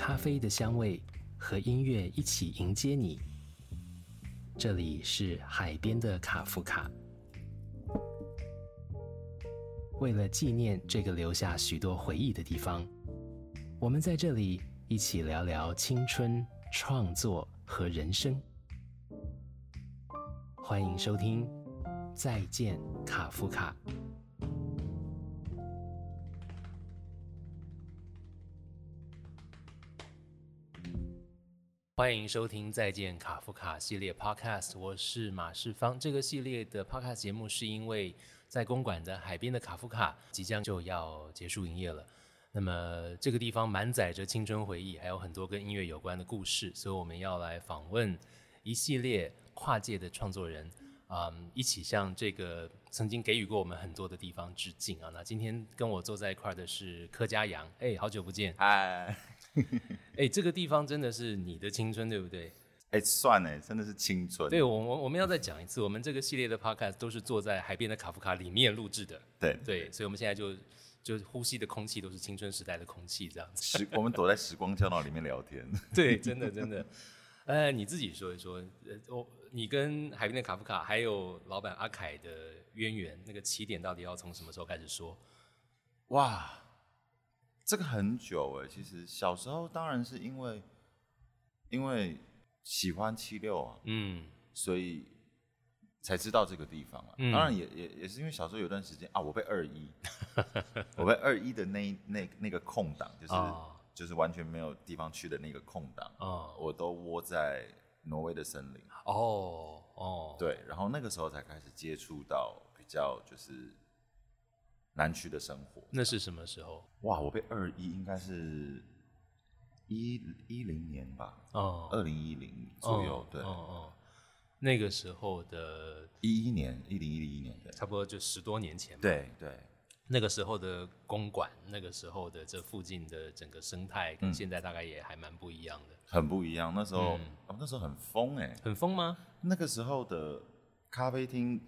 咖啡的香味和音乐一起迎接你。这里是海边的卡夫卡。为了纪念这个留下许多回忆的地方，我们在这里一起聊聊青春、创作和人生。欢迎收听《再见卡夫卡》。欢迎收听《再见卡夫卡》系列 Podcast，我是马世芳。这个系列的 Podcast 节目是因为在公馆的海边的卡夫卡即将就要结束营业了。那么这个地方满载着青春回忆，还有很多跟音乐有关的故事，所以我们要来访问一系列跨界的创作人，嗯，一起向这个曾经给予过我们很多的地方致敬啊。那今天跟我坐在一块的是柯佳阳，哎，好久不见，嗨，哎，这个地方真的是你的青春，对不对？哎，算了，真的是青春。对，我我我们要再讲一次，我们这个系列的 podcast 都是坐在海边的卡夫卡里面录制的。对对，所以我们现在就就呼吸的空气都是青春时代的空气，这样子。时我们躲在时光胶囊里面聊天。对，真的真的。呃，你自己说一说，呃，我你跟海边的卡夫卡还有老板阿凯的渊源，那个起点到底要从什么时候开始说？哇，这个很久哎，其实小时候当然是因为因为喜欢七六啊，嗯所以才知道这个地方啊。嗯当然也也也是因为小时候有段时间啊，我被二一，我被二一的那一那那个空档，就是、哦就是完全没有地方去的那个空档，哦我都窝在挪威的森林。哦哦，对，然后那个时候才开始接触到比较就是南区的生活。那是什么时候？哇，我被二一应该是一一零年吧，哦，二零一零左右，对，哦哦，那个时候的一一年，一零一零一年，对，差不多就十多年前吧。对对，那个时候的公馆，那个时候的这附近的整个生态，跟嗯现在大概也还蛮不一样的。很不一样。那时候，嗯哦，那时候很疯哎、很疯吗？那个时候的咖啡厅，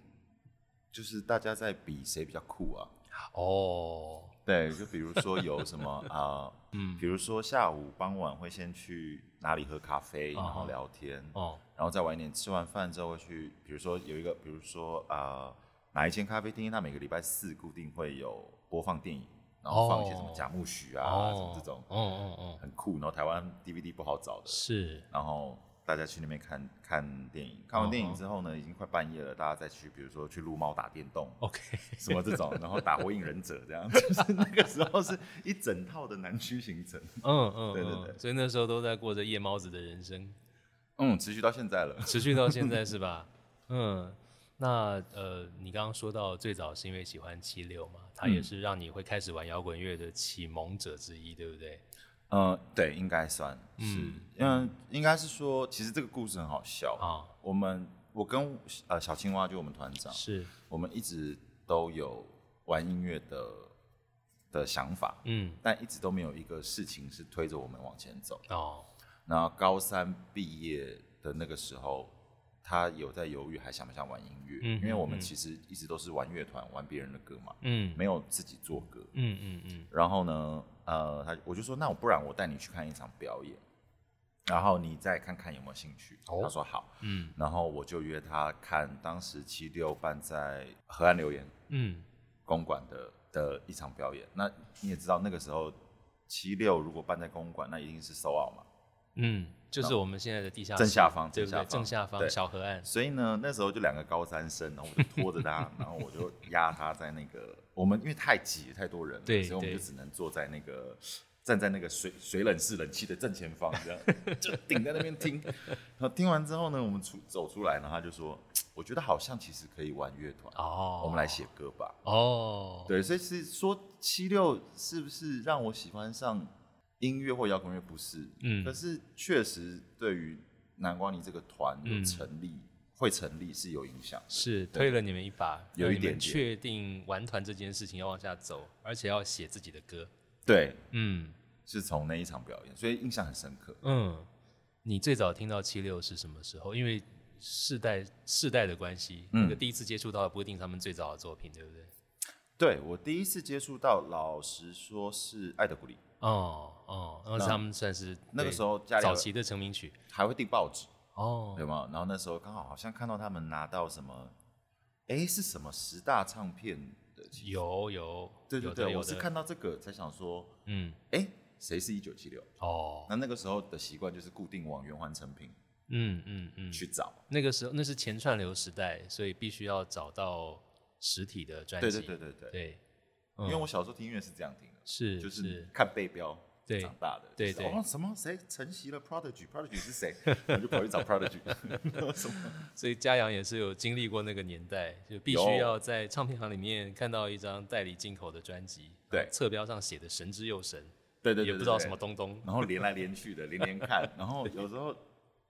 就是大家在比谁比较酷啊。哦，对，就比如说有什么 啊，嗯。比如说下午傍晚会先去哪里喝咖啡，哦然后聊天，哦，然后再晚一点吃完饭之后会去，比如说有一个，比如说啊、哪一间咖啡厅，它每个礼拜四固定会有播放电影，然后放一些什么哦。贾木许啊，哦什么这种哦哦哦，很酷。然后台湾 DVD 不好找的，是，然后大家去那边看看电影，看完电影之后呢，已经快半夜了，大家再去，比如说去撸猫打电动。OK，什么这种，然后打火影忍者这样，就是那个时候是一整套的南区行程，嗯嗯，对对对嗯所以那时候都在过着夜猫子的人生，嗯，持续到现在了。持续到现在是吧？嗯，那呃，你刚刚说到最早是因为喜欢七六嘛，他也嗯是让你会开始玩摇滚乐的启蒙者之一，对不对？呃，对，应该算是，嗯嗯，应该是说，其实这个故事很好笑。啊，我们我跟呃小青蛙就我们团长，是，我们一直都有玩音乐的的想法，嗯，但一直都没有一个事情是推着我们往前走。哦，然后高三毕业的那个时候，他有在犹豫还想不想玩音乐，嗯因为我们嗯其实一直都是玩乐团，玩别人的歌嘛，嗯没有自己做歌。嗯嗯嗯，然后呢，呃，他我就说，那我不然我带你去看一场表演，然后你再看看有没有兴趣。哦他说好，嗯然后我就约他看当时七六办在河岸留言嗯，公馆的的一场表演。那你也知道，那个时候七六如果办在公馆，那一定是收奥嘛。嗯，就是我们现在的地下正下方对不对？正正下方下方小河岸，所以呢，那时候就两个高三生，然后我就拖着他，然后我就压他在那个我们因为太挤太多人了，所以我们就只能坐在那个站在那个水水冷式冷气的正前方，这样 就顶在那边听。然后听完之后呢，我们出走出来，然后他就说：“我觉得好像其实可以玩乐团，哦，我们来写歌吧。哦，对，所以是说七六是不是让我喜欢上音乐或摇滚乐？不是，嗯可是确实对于南瓜泥这个团有嗯成立、会成立是有影响。是推了你们一把，有一点确定玩团这件事情要往下走，而且要写自己的歌。对，嗯是从那一场表演，所以印象很深刻。嗯，你最早听到七六是什么时候？因为世代世代的关系，嗯那个第一次接触到的不一定他们最早的作品，对不对？对我第一次接触到，老实说是爱的鼓励，哦哦，然后是他们算是那个时候家里早期的成名曲还会订报纸，哦对吗？然后那时候刚好好像看到他们拿到什么，哎，是什么十大唱片的？有有对对对，我是看到这个才想说，嗯哎，谁是一九七六？哦那那个时候的习惯就是固定往圆环成品嗯嗯嗯，去找。那个时候那是前串流时代，所以必须要找到实体的专对辑。对对对对，对因为我小时候听音乐是这样听的，是就是看背标对长大的。对对就是哦，什么谁承袭了 Prodigy？Prodigy 是谁？我就跑去找 Prodigy。什么？所以嘉阳也是有经历过那个年代，就必须要在唱片行里面看到一张代理进口的专辑，对侧标上写的神之又神，对对对，也不知道什么，东东然后连来连去的，连连看，然后有时候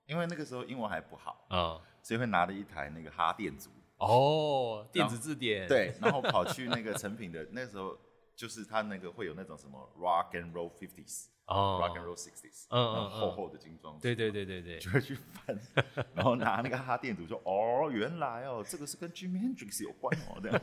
因为那个时候英文还不好，啊、所以会拿着一台那个哈电族，哦，电子字典，对，然后跑去那个成品的那时候。就是他那个会有那种什么 rock and roll fifties、哦 rock and roll sixties，嗯嗯厚厚的精装书，对对对对对，就会去翻，然后拿那个哈电组说：“ 哦，原来哦，这个是跟 Jimi Hendrix 有关哦，这样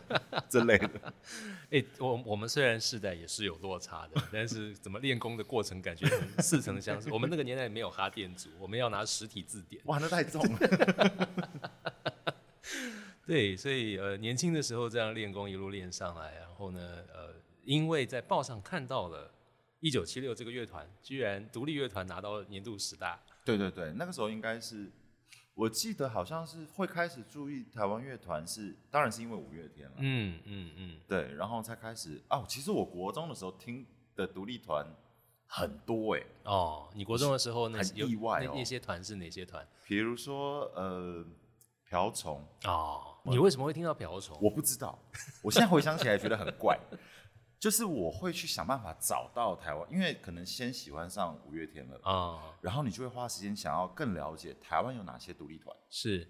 之类的。哎、我我们虽然世代也是有落差的，但是怎么练功的过程感觉很似曾相识。我们那个年代没有哈电组，我们要拿实体字典”。哇，那太重了。对，所以呃，年轻的时候这样练功一路练上来，然后呢，呃，因为在报上看到了一九七六这个乐团，居然独立乐团拿到年度十大，对对对，那个时候应该是，我记得好像是会开始注意台湾乐团是，当然是因为五月天了，嗯嗯嗯，对，然后才开始哦。其实我国中的时候听的独立团很多哎，哦，你国中的时候那很意外哦那那些团是哪些团？比如说呃，瓢虫，哦，你为什么会听到瓢虫？我不知道，我现在回想起来觉得很怪，就是我会去想办法找到台湾，因为可能先喜欢上五月天了，啊、然后你就会花时间想要更了解台湾有哪些独立团，是。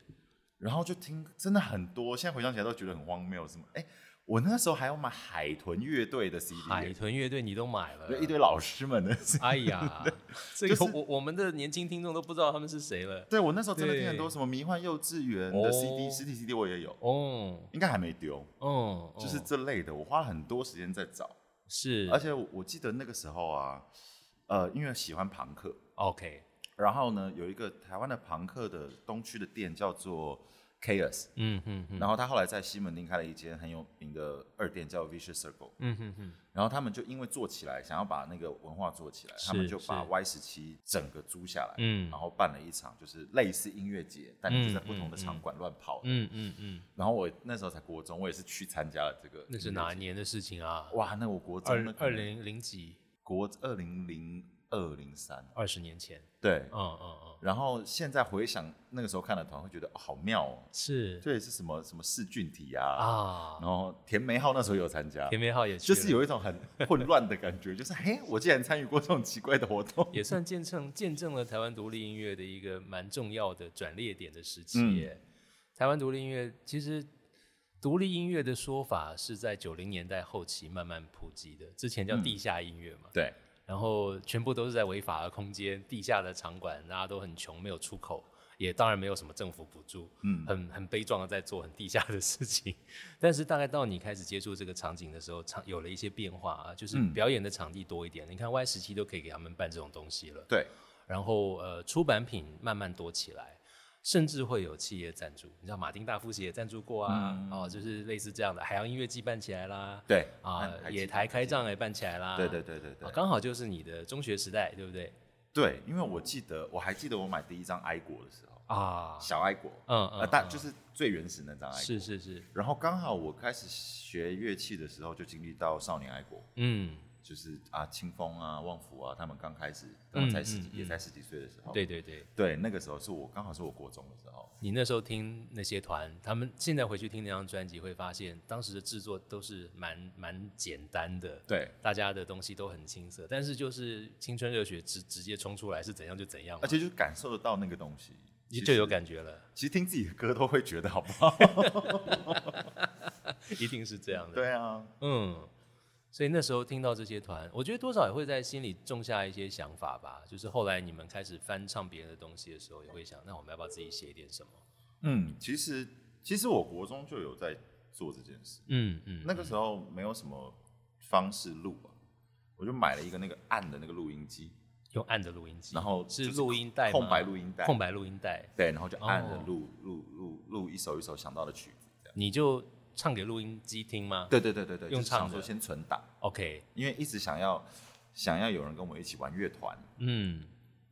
然后就听真的很多，现在回想起来都觉得很荒谬，什么哎，我那时候还要买海豚乐队的 CD，海豚乐队，你都买了，对一堆老师们的 CD，哎呀，这个就是我我们的年轻听众都不知道他们是谁了。对我那时候真的听很多什么迷幻幼稚园哦的 CD，、实体 CD 我也有，哦，应该还没丢，哦，就是哦这类的，我花了很多时间在找。是，而且我我记得那个时候啊，呃，因为喜欢朋克，OK，然后呢，有一个台湾的朋克的东区的店叫做 Chaos，、嗯哼哼，然后他后来在西门町开了一间很有名的二店叫 Vicious Circle，嗯哼哼，然后他们就因为做起来，想要把那个文化做起来，他们就把 Y 十七整个租下来，嗯然后办了一场就是类似音乐节，但你就在嗯不同的嗯场馆乱跑。嗯嗯嗯，然后我那时候才国中，我也是去参加了这个。那是哪一？年的事情啊？哇，那我国中二零零几，国二零零二零三，二十年前。对，嗯嗯嗯，然后现在回想那个时候看的团，会觉得、哦、好妙哦。是。对，是什么什么视俊体啊，啊。然，后田梅浩那时候有参加，田梅浩也就是有一种很混乱的感觉，就是嘿，我竟然参与过这种奇怪的活动。也算见证见证了台湾独立音乐的一个蛮重要的转捩点的时嗯。期耶。台湾独立音乐其实独立音乐的说法是在九零年代后期慢慢普及的，之前叫嗯。地下音乐嘛，对，然后全部都是在违法的空间、地下的场馆，大家都很穷，没有出口，也当然没有什么政府补助，嗯很很悲壮的在做很地下的事情。但是大概到你开始接触这个场景的时候，场有了一些变化啊，就是嗯表演的场地多一点。你看 Y 时期都可以给他们办这种东西了，对，然后呃出版品慢慢多起来。甚至会有企业赞助，你知道马丁大夫鞋也赞助过啊，嗯。哦，就是类似这样的海洋音乐季办起来啦，对啊野台开仗也办起来啦，对对对对对。啊，刚好就是你的中学时代，对不对？对，因为我记得，我还记得我买第一张哀国的时候，啊，小哀国，嗯嗯呃，但嗯。就是最原始那张哀国。是是是，然后刚好我开始学乐器的时候，就经历到少年哀国，嗯，就是啊，清风啊、旺福啊，他们刚开始，他们才十几，嗯嗯也才十几岁的时候。对对对，对，那个时候是我刚好是我国中的时候。你那时候听那些团，他们现在回去听那张专辑，会发现当时的制作都是蛮蛮简单的，对，大家的东西都很青涩，但是就是青春热血直直接冲出来，是怎样就怎样，而且就感受得到那个东西，你就有。感觉了，其实听自己的歌都会觉得好不好？一定是这样的。对啊，嗯，所以那时候听到这些团，我觉得多少也会在心里种下一些想法吧。就是后来你们开始翻唱别人的东西的时候，也会想，那我们要不要自己写一点什么？嗯，其实其实我国中就有在做这件事。嗯嗯，那个时候没有什么方式录啊，我就买了一个那个暗的那个录音机，用暗的录音机，然后是录音带空白录音带空白录音带，对，然后就按着哦录录录录一首一首想到的曲子，这样。你就唱给录音机听吗？对对对对对，用唱的。先存档，，OK，因为一直想要想要有人跟我一起玩乐团，嗯，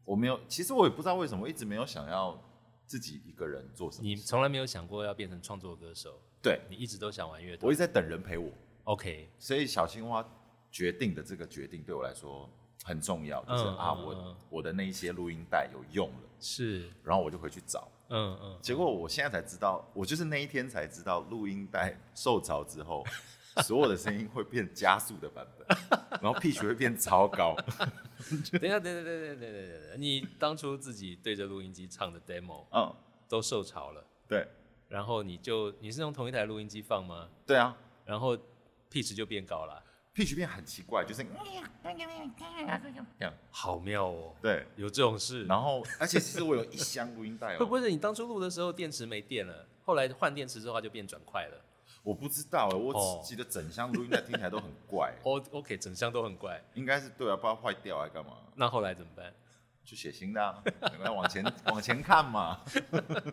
我没有，其实我也不知道为什么，我一直没有想要自己一个人做什么。你从来没有想过要变成创作歌手，对。你一直都想玩乐团？我一直在等人陪我，，OK，所以小青蛙决定的这个决定对我来说很重要，就是、嗯啊，我我的那一些录音带有用了，是，然后我就回去找。嗯嗯，结果我现在才知道，我就是那一天才知道，录音带受潮之后，所有的声音会变加速的版本，然后 pitch 会变超高。等一下，等等等，等一下，等，等，等你当初自己对着录音机唱的 demo 嗯，都受潮了，对，然后你就你是用同一台录音机放吗？对啊。然后 pitch 就变高了，，pitch 变很奇怪，就是这样，好妙哦，对。有这种事。然后，而且其实我有一箱录音带会不哦，会是你当初录的时候电池没电了，后来换电池之后它就变转快了？我不知道哎，我哦只记得整箱录音带听起来都很怪，哦，OK，整箱都很怪。应该是对啊，不知道坏掉还干嘛，那后来怎么办？就写新的啊，赶快往前 往前看嘛。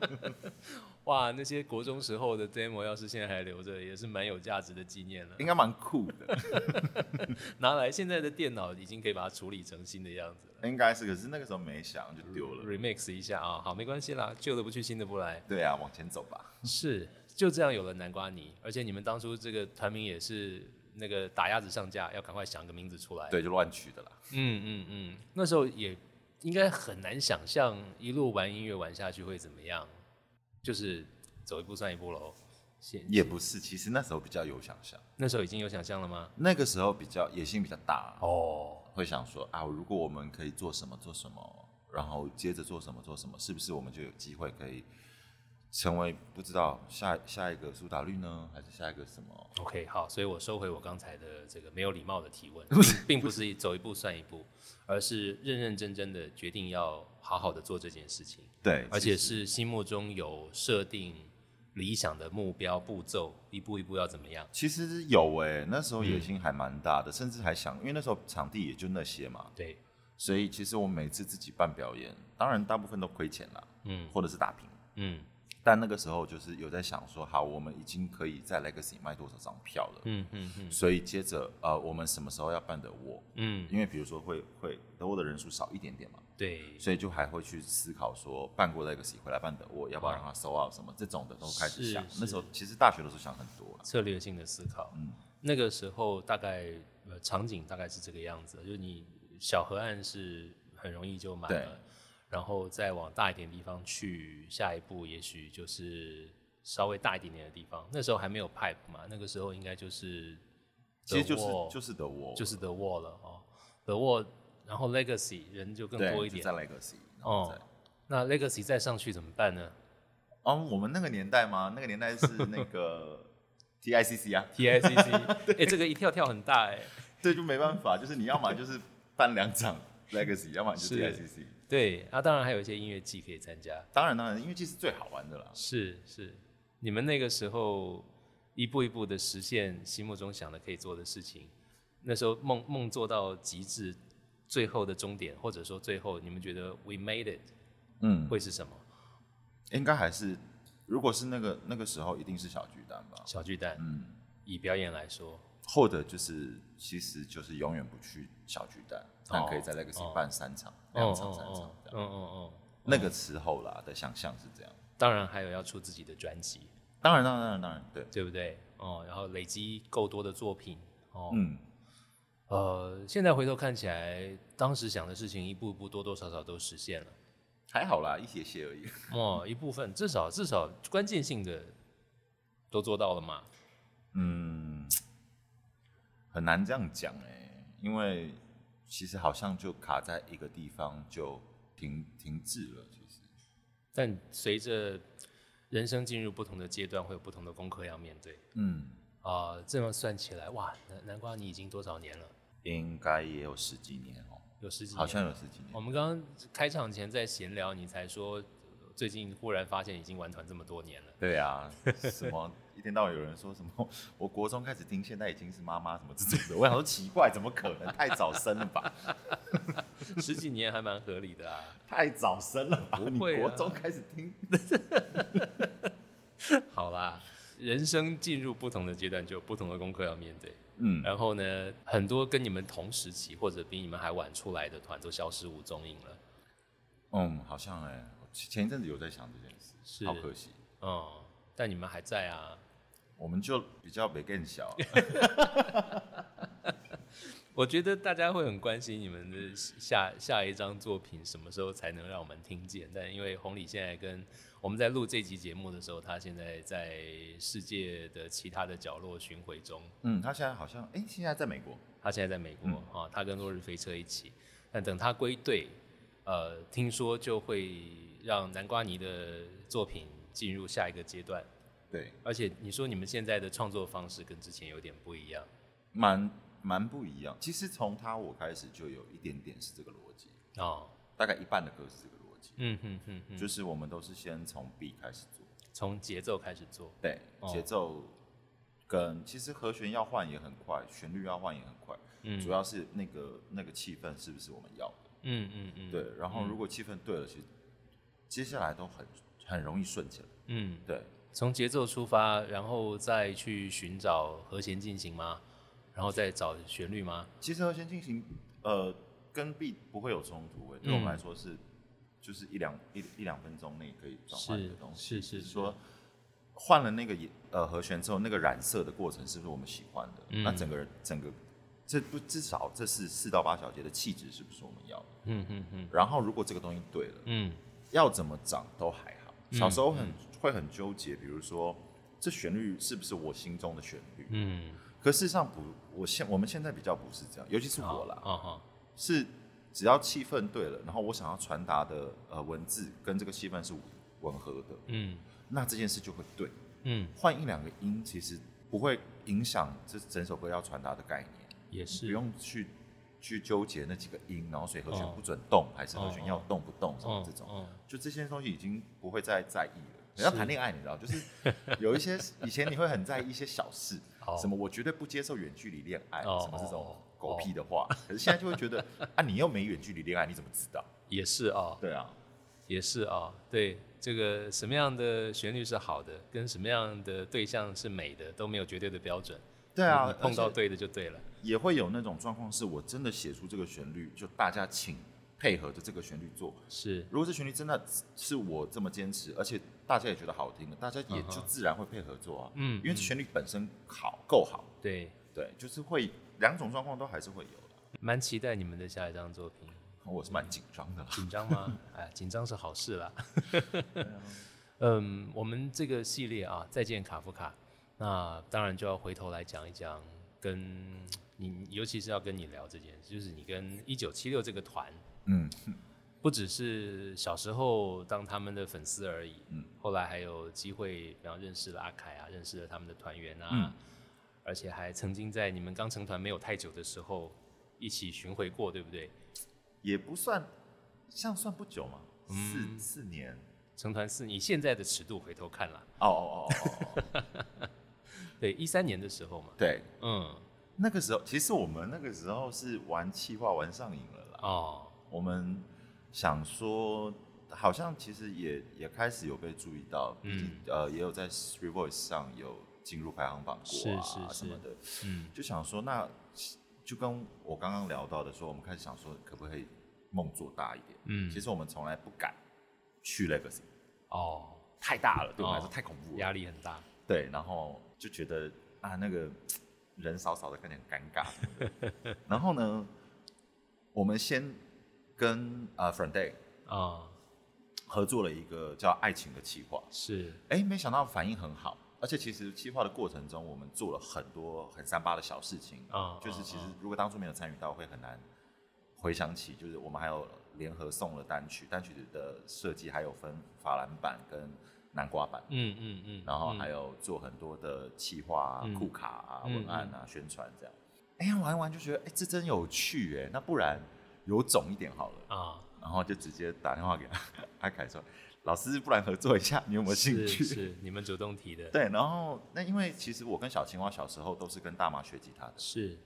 哇，那些国中时候的 demo 要是现在还留着，也是蛮有价值的纪念了。应该蛮酷的，拿来现在的电脑已经可以把它处理成新的样子了应该是，可是那个时候没想就丢了。，remix 一下啊，好，没关系啦，旧的不去，新的不来。对啊，往前走吧。是，就这样有了南瓜泥，而且你们当初这个团名也是那个打鸭子上架，要赶快想个名字出来。对，就乱取的啦。嗯嗯嗯，那时候也应该很难想象一路玩音乐玩下去会怎么样，就是走一步算一步喽。现也不是，其实那时候比较有想象，那时候已经有想象了吗？那个时候比较野心比较大，哦，会想说啊，如果我们可以做什么做什么，然后接着做什么做什么，是不是我们就有机会可以成为不知道下下一个苏打绿呢，还是下一个什么？OK，好，所以我收回我刚才的这个没有礼貌的提问，并不是。走一步算一步，而是认认真真的决定要好好的做这件事情，对，而且是心目中有设定理想的目标步骤，一步一步要怎么样？其实有哎、那时候嗯。野心还蛮大的，甚至还想，因为那时候场地也就那些嘛，对，所以其实我每次自己办表演，当然大部分都亏钱啦，嗯。或者是打平。嗯但那个时候就是有在想说，好，我们已经可以在 Legacy 卖多少张票了，嗯嗯嗯所以接着呃，我们什么时候要办的我？嗯，因为比如说会会德沃的人数少一点点嘛，对，所以就还会去思考说，办过 Legacy 回来办德沃，要不要让它收 out 什么这种的都开始想。那时候其实大学的时候想很多了，策略性的思考。嗯那个时候大概呃场景大概是这个样子，就是你小河岸是很容易就满了，然后再往大一点的地方去，下一步也许就是稍微大一点点的地方。那时候还没有 pipe 嘛，那个时候应该就是其实就是就是德沃，就是 The Wall 了哦，The Wall，然后 Legacy 人就更多一点就在 Legacy，哦。那 Legacy 再上去怎么办呢哦，我们那个年代吗？那个年代是那个 TICC 啊，？TICC，哎、这个一跳跳很大哎、对，就没办法，就是你要么就是办两场 Legacy，要么就是是 TICC。对，啊，当然还有一些音乐季可以参加。当然当然，音乐季是最好玩的啦。是是，你们那个时候一步一步的实现心目中想的可以做的事情，那时候梦梦做到极致，最后的终点，或者说最后你们觉得 we made it 嗯，会是什么？应该还是，如果是那个那个时候，一定是小巨蛋吧。小巨蛋，嗯，以表演来说，或者就是其实就是永远不去小巨蛋，但可以在哦 Legacy 办三场、两场、三场哦这样。哦哦哦，那个时候啦的想象是这样。当然还有要出自己的专辑，当然，当然，当然，当然，对，对不对？哦，然后累积够多的作品，哦，嗯，呃，现在回头看起来，当时想的事情一步一步多多少少都实现了。还好啦，一些些而已。哦，一部分至少至少关键性的都做到了嘛。嗯，很难这样讲哎、因为其实好像就卡在一个地方就停停滞了。其实，但随着人生进入不同的阶段，会有不同的功课要面对。嗯，啊、这么算起来，哇，南南瓜你已经多少年了？应该也有十几年哦、有十几年。好像有十几年。我们刚刚开场前在闲聊，你才说呃最近忽然发现已经玩团这么多年了。对啊，什么一天到晚有人说什么，我国中开始听，现在已经是妈妈什么之类的，我想说奇怪，怎么可能？太早生了吧？十几年还蛮合理的啊。太早生了吧？你不会啊国中开始听，好啦，人生进入不同的阶段，就有不同的功课要面对。嗯，然后呢，很多跟你们同时期或者比你们还晚出来的团都消失无踪影了。嗯，好像哎、前前一阵子有在想这件事，是好可惜，嗯，但你们还在啊。我们就比较没更小，我觉得大家会很关心你们的下下一张作品什么时候才能让我们听见。但因为红礼现在跟我们在录这集节目的时候，他现在在世界的其他的角落巡回中。嗯，他现在好像哎、现在在美国，他现在在美国嗯啊、他跟落日飞车一起。但等他归队，呃，听说就会让南瓜泥的作品进入下一个阶段。对，而且你说你们现在的创作方式跟之前有点不一样。蛮蛮不一样。其实从他我开始就有一点点是这个逻辑，哦，大概一半的歌是这个逻辑，嗯哼哼哼，就是我们都是先从 B 开始做，从节奏开始做，对，哦。节奏跟其实和弦要换也很快，旋律要换也很快，嗯。主要是那个那个气氛是不是我们要的？嗯嗯嗯，对，然后如果气氛对了，其实接下来都很很容易顺起来。嗯，对，从节奏出发，然后再去寻找和弦进行吗？然后再找旋律吗？其实和弦进行呃跟 B 不会有冲突、欸，对我们来说是就是一两一一两分钟内可以转换的东西，是是说换了那个也呃和弦之后，那个染色的过程是不是我们喜欢的？嗯那整个人整个这不至少这是四到八小节的气质是不是我们要的？嗯嗯嗯然后如果这个东西对了，嗯要怎么长都还好。嗯小时候很、会很纠结，比如说这旋律是不是我心中的旋律？嗯，可事实上不，我现我们现在比较不是这样，尤其是我啦，啊，是只要气氛对了，然后我想要传达的呃文字跟这个气氛是吻合的，嗯那这件事就会对。嗯，换一两个音，其实不会影响这整首歌要传达的概念，也是不，用去去纠结那几个音，然后所以和弦哦不准动，还是和弦哦要动不动什么这种。嗯就这些东西已经不会再在意了。你要谈恋爱，你知道，就是 有一些以前你会很在意一些小事，哦什么我绝对不接受远距离恋爱，哦什么这种哦狗屁的话。可是现在就会觉得 啊，你又没远距离恋爱，你怎么知道？也是啊，对啊，也是啊，对，这个什么样的旋律是好的，跟什么样的对象是美的，都没有绝对的标准。对啊，碰到对的就对了。也会有那种状况，是我真的写出这个旋律，就大家请配合着这个旋律做。是，如果这旋律真的是我这么坚持，而且大家也觉得好听的，大家也就自然会配合做啊。嗯因为旋律本身好，够好。对，对，就是会两种状况都还是会有的。蛮期待你们的下一张作品。我是蛮紧张的啦。紧张吗？哎，紧张是好事啦。嗯，我们这个系列啊，再见卡夫卡，那当然就要回头来讲一讲，跟 你，尤其是要跟你聊这件事，就是你跟一九七六这个团，嗯，不只是小时候当他们的粉丝而已，嗯。后来还有机会，比方认识了阿凯啊，认识了他们的团员啊，嗯。而且还曾经在你们刚成团没有太久的时候一起巡回过，对不对？也不算，像算不久嘛，嗯。四四年。成团四，你现在的尺度回头看啦，哦哦哦哦哦，对，一三年的时候嘛，对，嗯，那个时候其实我们那个时候是玩气化玩上瘾了啦。哦，我们想说，好像其实也也开始有被注意到，毕竟、呃也有在 Street Voice 上有进入排行榜过啊是是是。什么的，嗯，就想说那就跟我刚刚聊到的说，我们开始想说可不可以梦做大一点。嗯。其实我们从来不敢去 Legacy，哦，太大了，对我们来说哦。太恐怖了。压力很大，对，然后就觉得啊，那个 人少少的，看起来很尴尬。然后呢，我们先跟呃 Friend Day 啊、合作了一个叫《爱情的企划》，是，哎，没想到反应很好。而且其实企划的过程中，我们做了很多很三八的小事情啊就是其实啊如果当初没有参与到，会很难回想起。就是我们还有联合送了单曲，单曲的设计还有分法兰版跟南瓜版。嗯嗯嗯，然后还有，做很多的企划啊、嗯库卡啊、嗯文案啊、宣传这样。哎呀，玩一玩就觉得哎，这真有趣哎，那不然有种一点好了。啊，然后就直接打电话给阿阿凯说：“老师，不然合作一下，你有没有兴趣？是是，你们主动提的，对，然后那因为其实我跟小青蛙小时候都是跟大妈学吉他的，是，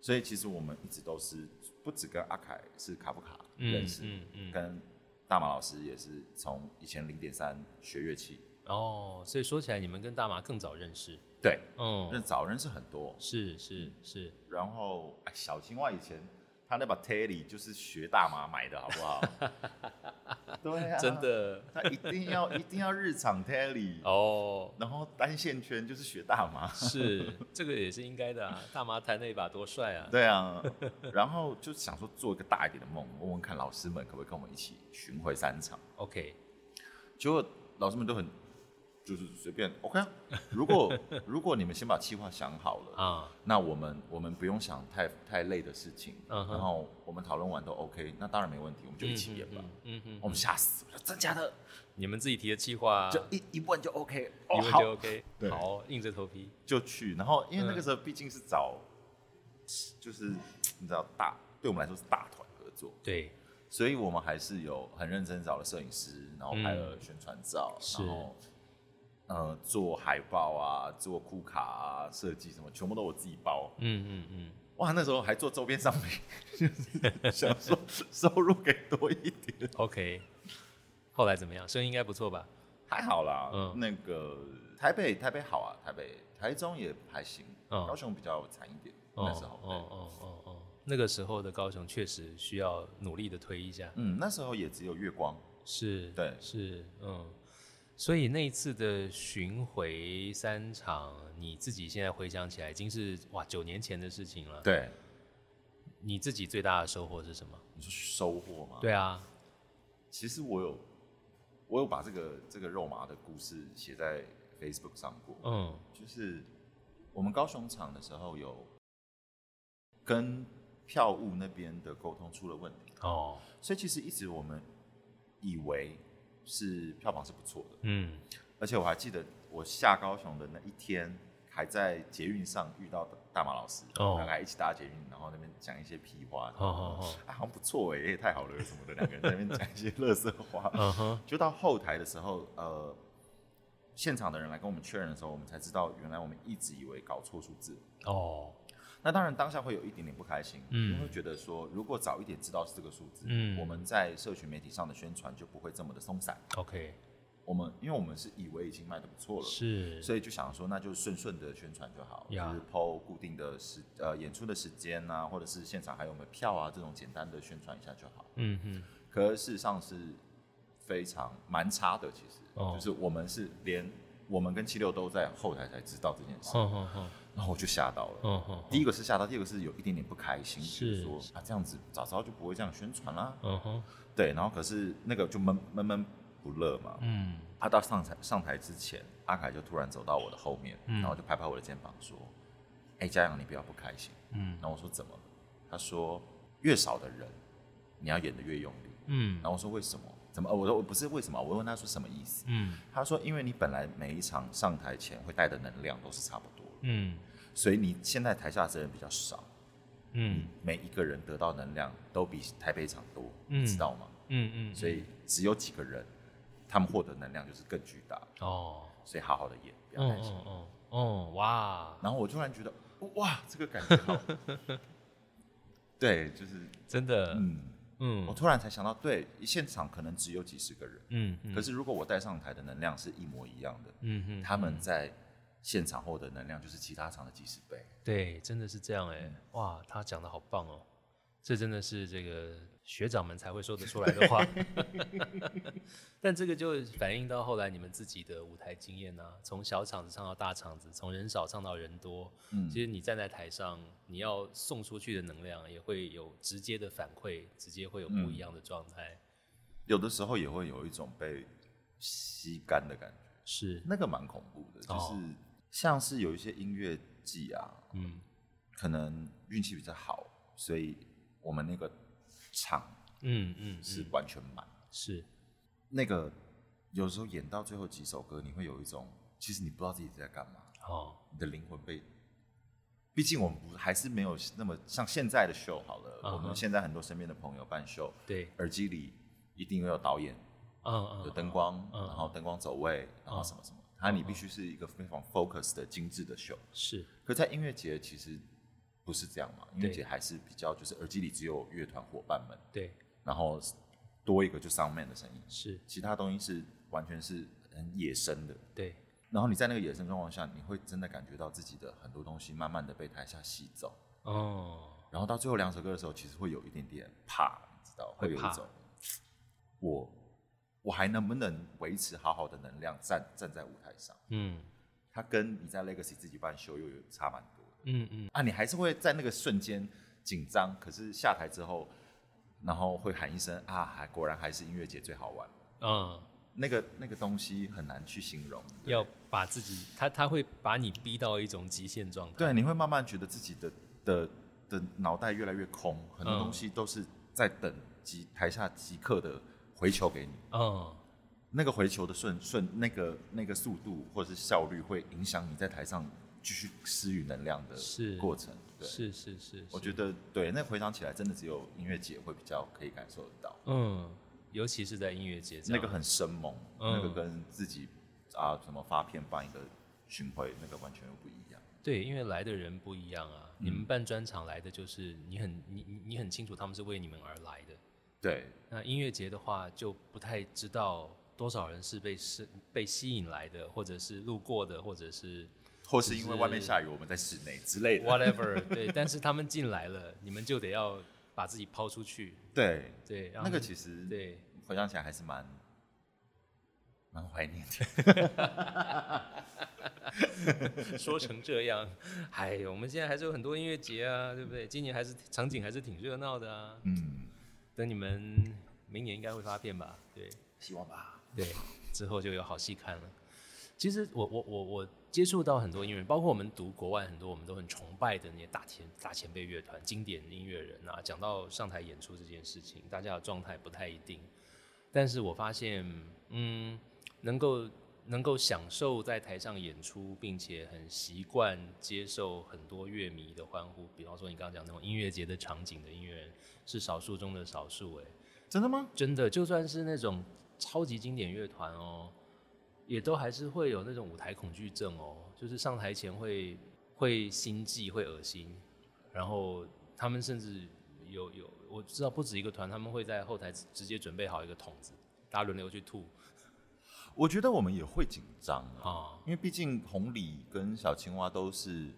所以其实我们一直都是不止跟阿凯是卡不卡认识，嗯嗯，跟大马老师也是从以前零点三学乐器，哦，所以说起来，你们跟大马更早认识，对，嗯，认早认识很多。是是是，然后哎，小青蛙以前他那把 Telly 就是学大马买的，好不好？对啊，真，的，他一定要 一定要日常 Telly，哦，然后单线圈就是学大麻。是，这个也是应该的啊，大麻弹那一把多帅啊，对啊，然后就想说做一个大一点的梦，问问看老师们可不可以跟我们一起巡回三场。，OK，结果老师们都很就是随便 OK 啊。如果 如果你们先把计划想好了，啊，那我们我们不用想太太累的事情，嗯哼。然后我们讨论完都 OK，那当然没问题，我们就一起演吧。嗯哼，我们吓死我说，真假的？你们自己提的计划，就一一问就 OK，一问就 OK，对。好，硬着头皮，就去。然后因为那个嗯时候毕竟是找，就是你知道大对我们来说是大团合作，对，所以我们还是有很认真找了摄影师，然后拍了宣传照，然后呃做海报啊，做库卡啊，设计什么全部都我自己包。嗯嗯嗯，哇，那时候还做周边商品，就是想说 收入给多一点，OK，后来怎么样？生意应该不错吧？还好啦。嗯那个台北台北好啊，台北台中也还行，嗯高雄比较惨一点。哦那时候，哦哦哦哦，那个时候的高雄确实需要努力的推一下。嗯，那时候也只有月光，是，对是，嗯。所以那一次的巡回三场，你自己现在回想起来，已经是哇九年前的事情了。，对，你自己最大的收获是什么？你说收获吗？对啊，其实我有，我有把这个这个肉麻的故事写在 Facebook 上过。嗯就是我们高雄场的时候有跟票务那边的沟通出了问题，哦，所以其实一直我们以为是票房是不错的，嗯。而且我还记得我下高雄的那一天。还在捷运上遇到大马老师，哦。两个还一起搭捷运，然后那边讲一些屁话，好好好，啊，好像不错哎、也太好了什么的，两个人在那边讲一些乐色话，嗯哼，就到后台的时候，呃，现场的人来跟我们确认的时候，我们才知道原来我们一直以为搞错数字。哦，那当然当下会有一点点不开心，嗯。因为会觉得说，如果早一点知道是这个数字，嗯。我们在社群媒体上的宣传就不会这么的松散。OK，我们因为我们是以为已经卖的不错了，是，所以就想说，那就顺顺的宣传就好，就呀。是 PO 固定的时呃演出的时间啊，或者是现场还有没有票啊这种简单的宣传一下就好。嗯哼，可是事实上是非常蛮差的，其实、哦。就是我们是连我们跟七六都在后台才知道这件事，然后我就吓到了。嗯哼，第一个是吓到，第二个是有一点点不开心，是就是说啊这样子早知道就不会这样宣传啦。嗯哼，对，然后可是那个就闷闷闷不乐嘛。嗯他到上台上台之前，阿凯就突然走到我的后面，嗯然后就拍拍我的肩膀说：“哎、嘉阳，你不要不开心。”嗯然后我说怎么了？他说越少的人，你要演的越用力。嗯然后我说为什么？怎么？呃我说我不是为什么？我问他说什么意思？嗯他说因为你本来每一场上台前会带的能量都是差不多，嗯。所以你现在台下的人比较少，嗯。每一个人得到能量都比台北场多，嗯。你知道吗？嗯嗯，所以只有几个人，他们获得能量就是更巨大，哦，所以好好的演，不要嗯担心。嗯嗯。哦，哇，然后我突然觉得，哇，这个感觉好，对，就是真的，嗯，嗯。我突然才想到，对，现场可能只有几十个人，嗯嗯，可是如果我带上台的能量是一模一样的，嗯哼，他们在现场后的能量就是其他场的几十倍。对，真的是这样哎、嗯哇，他讲的好棒哦，这真的是这个学长们才会说得出来的话。但这个就反映到后来你们自己的舞台经验啊，从小场子唱到大场子，从人少唱到人多。嗯其实你站在台上，你要送出去的能量也会有直接的反馈，直接会有不一样的状态。有的时候也会有一种被吸干的感觉，是，那个蛮恐怖的，就哦是像是有一些音乐季啊，嗯可能运气比较好，所以我们那个场嗯嗯，是嗯完全满。是，那个有时候演到最后几首歌，你会有一种，其实你不知道自己在干嘛，哦，你的灵魂被。毕竟我们不还是没有那么像现在的秀好了。我们现在很多身边的朋友办秀，对，耳机里一定会有导演嗯嗯，有灯光，嗯然后灯光走位，然后什么什么，它你必须是一个非常 focus 的精致的秀。是，可在音乐节其实不是这样嘛，音乐对。节还是比较就是耳机里只有乐团伙伴们，对，然后多一个就 sound man 的声音，是，其他东西是完全是很野生的。对，然后你在那个野生状况下，你会真的感觉到自己的很多东西慢慢的被台下吸走，哦，然后到最后两首歌的时候，其实会有一点点怕，你知道，会有一种我我还能不能维持好好的能量站站在舞台上？嗯它跟你在 Legacy 自己办秀又有差蛮多的嗯嗯，啊，你还是会在那个瞬间紧张，可是下台之后，然后会喊一声啊，还果然还是音乐节最好玩。嗯，那个那个东西很难去形容，要把自己，他他会把你逼到一种极限状态。对，你会慢慢觉得自己的的的脑袋越来越空，很多嗯东西都是在等即台下即刻的回球给你。嗯，那个回球的顺顺，那个那个速度或者是效率，会影响你在台上继续施予能量的是过程。对，是是是，是我觉得对，那回想起来，真的只有音乐节会比较可以感受得到，嗯，尤其是在音乐节那个很生猛，嗯那个跟自己啊什么发片办一个巡回，那个完全又不一样。对，因为来的人不一样啊。你嗯们办专场来的就是你很你你你很清楚他们是为你们而来的。对，那音乐节的话就不太知道多少人是被是被吸引来的，或者是路过的，或者是或是因为外面下雨，我们在室内之类的。whatever。对，但是他们进来了，你们就得要把自己抛出去。对，对，让那个其实对回想起来还是蛮蛮怀念的。说成这样，哎，我们现在还是有很多音乐节啊，对不对？今年还是场景还是挺热闹的啊。嗯，等你们明年应该会发片吧？对希望吧。对，之后就有好戏看了。其实我我我我接触到很多音乐人，包括我们读国外很多我们都很崇拜的那些大前大前辈乐团、经典音乐人啊，讲到上台演出这件事情，大家的状态不太一定。但是我发现，嗯，能够能够享受在台上演出，并且很习惯接受很多乐迷的欢呼，比方说你刚刚讲那种音乐节的场景的音乐人，是少数中的少数。哎，真的吗？真的，就算是那种超级经典乐团哦，也都还是会有那种舞台恐惧症哦，就是上台前会会心悸、会恶心，然后他们甚至有有我知道不止一个团，他们会在后台直直接准备好一个桶子，大家轮流去吐我觉得我们也会紧张啊，啊。因为毕竟红鲤跟小青蛙都是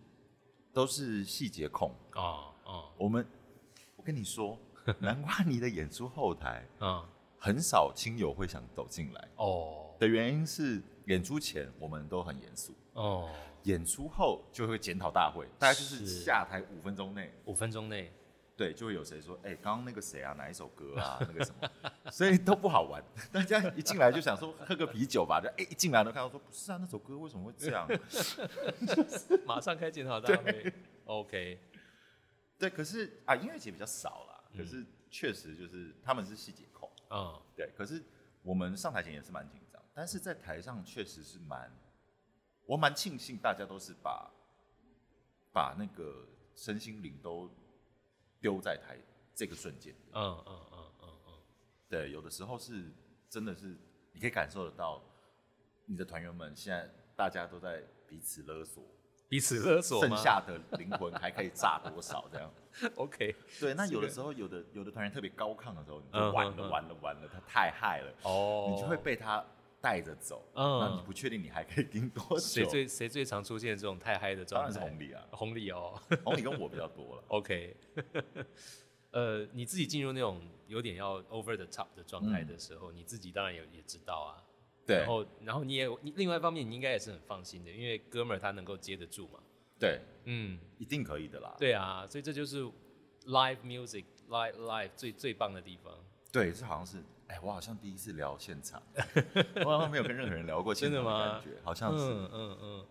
都是细节控。啊啊。我们，我跟你说，南瓜泥的演出后台啊。很少亲友会想走进来。哦。的原因是，演出前我们都很严肃，哦，演出后就会检讨大会，大概就是是。下台五分钟内，五分钟内对，就会有谁说，哎、刚刚那个谁啊，哪一首歌啊，那个什么，所以都不好玩。大家一进来就想说喝个啤酒吧，就哎、一进来都看到说，不是啊，那首歌为什么会这样？马上开检讨大会，OK，对，可是啊，音乐节比较少啦，可是确实就是他们是细节控，嗯对，可是我们上台前也是蛮紧张，但是在台上确实是蛮，我蛮庆幸大家都是把把那个身心灵都丢在台这个瞬间，嗯嗯嗯嗯嗯，对，有的时候是真的是你可以感受得到，你的团员们现在大家都在彼此勒索，彼此勒索剩下的灵魂还可以炸多少这样。OK，对，那有的时候有的有的团员特别高亢的时候，你嗯就完了完了完了，他太嗨了，哦，你就会被他带着走，嗯那你不确定你还可以盯多久。谁最谁最常出现这种太嗨的状态？当然是红利啊，红利哦红利跟我比较多了。OK。呃，你自己进入那种有点要 over the top 的状态的时候，你自己当然也也知道啊。对然后，然后你也你另外一方面，你应该也是很放心的，因为哥们儿他能够接得住嘛。对，嗯，一定可以的啦。对啊，所以这就是 live music live live 最最棒的地方。对，这好像是，哎，我好像第一次聊现场，我好像没有跟任何人聊过现场真的吗感觉，好像是。嗯嗯嗯，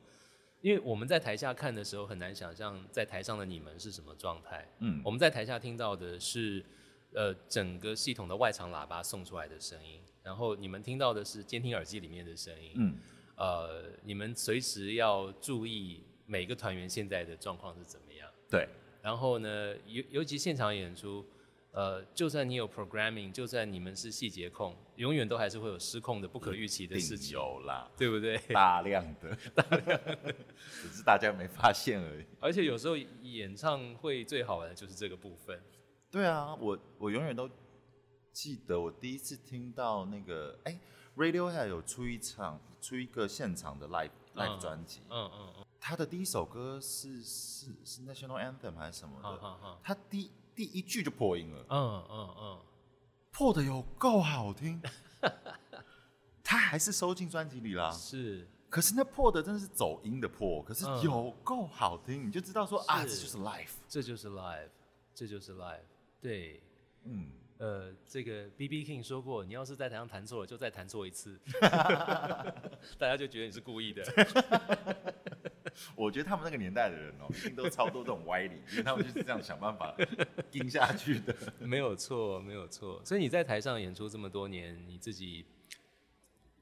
因为我们在台下看的时候，很难想象在台上的你们是什么状态。嗯我们在台下听到的是，呃，整个系统的外场喇叭送出来的声音，然后你们听到的是监听耳机里面的声音。嗯，呃，你们随时要注意每个团员现在的状况是怎么样。对，然后呢，尤尤其现场演出，呃，就算你有 programming，就算你们是细节控，永远都还是会有失控的、不可预期的事情，有啦，对不对？大量的，大量只是大家没发现而已。而且有时候演唱会最好玩的就是这个部分。对啊，我我永远都记得我第一次听到那个，哎、r a d i o h e a d 有出一场出一个现场的 live live 嗯专辑，嗯嗯嗯，他的第一首歌是是是 National Anthem 还是什么好的，他第第一句就破音了，嗯嗯嗯，破的有够好听，他还是收进专辑里啦。是可是那破的真的是走音的破，可是嗯有够好听，你就知道说啊，这是就是 life。这就是 life，这就是 life，。对，嗯，呃，这个 B B King 说过，你要是在台上弹错了，就再弹错一次，大家就觉得你是故意的。我觉得他们那个年代的人哦、一定都超多这种歪理，因为他们就是这样想办法盯下去的。没有错，没有错。所以你在台上演出这么多年，你自己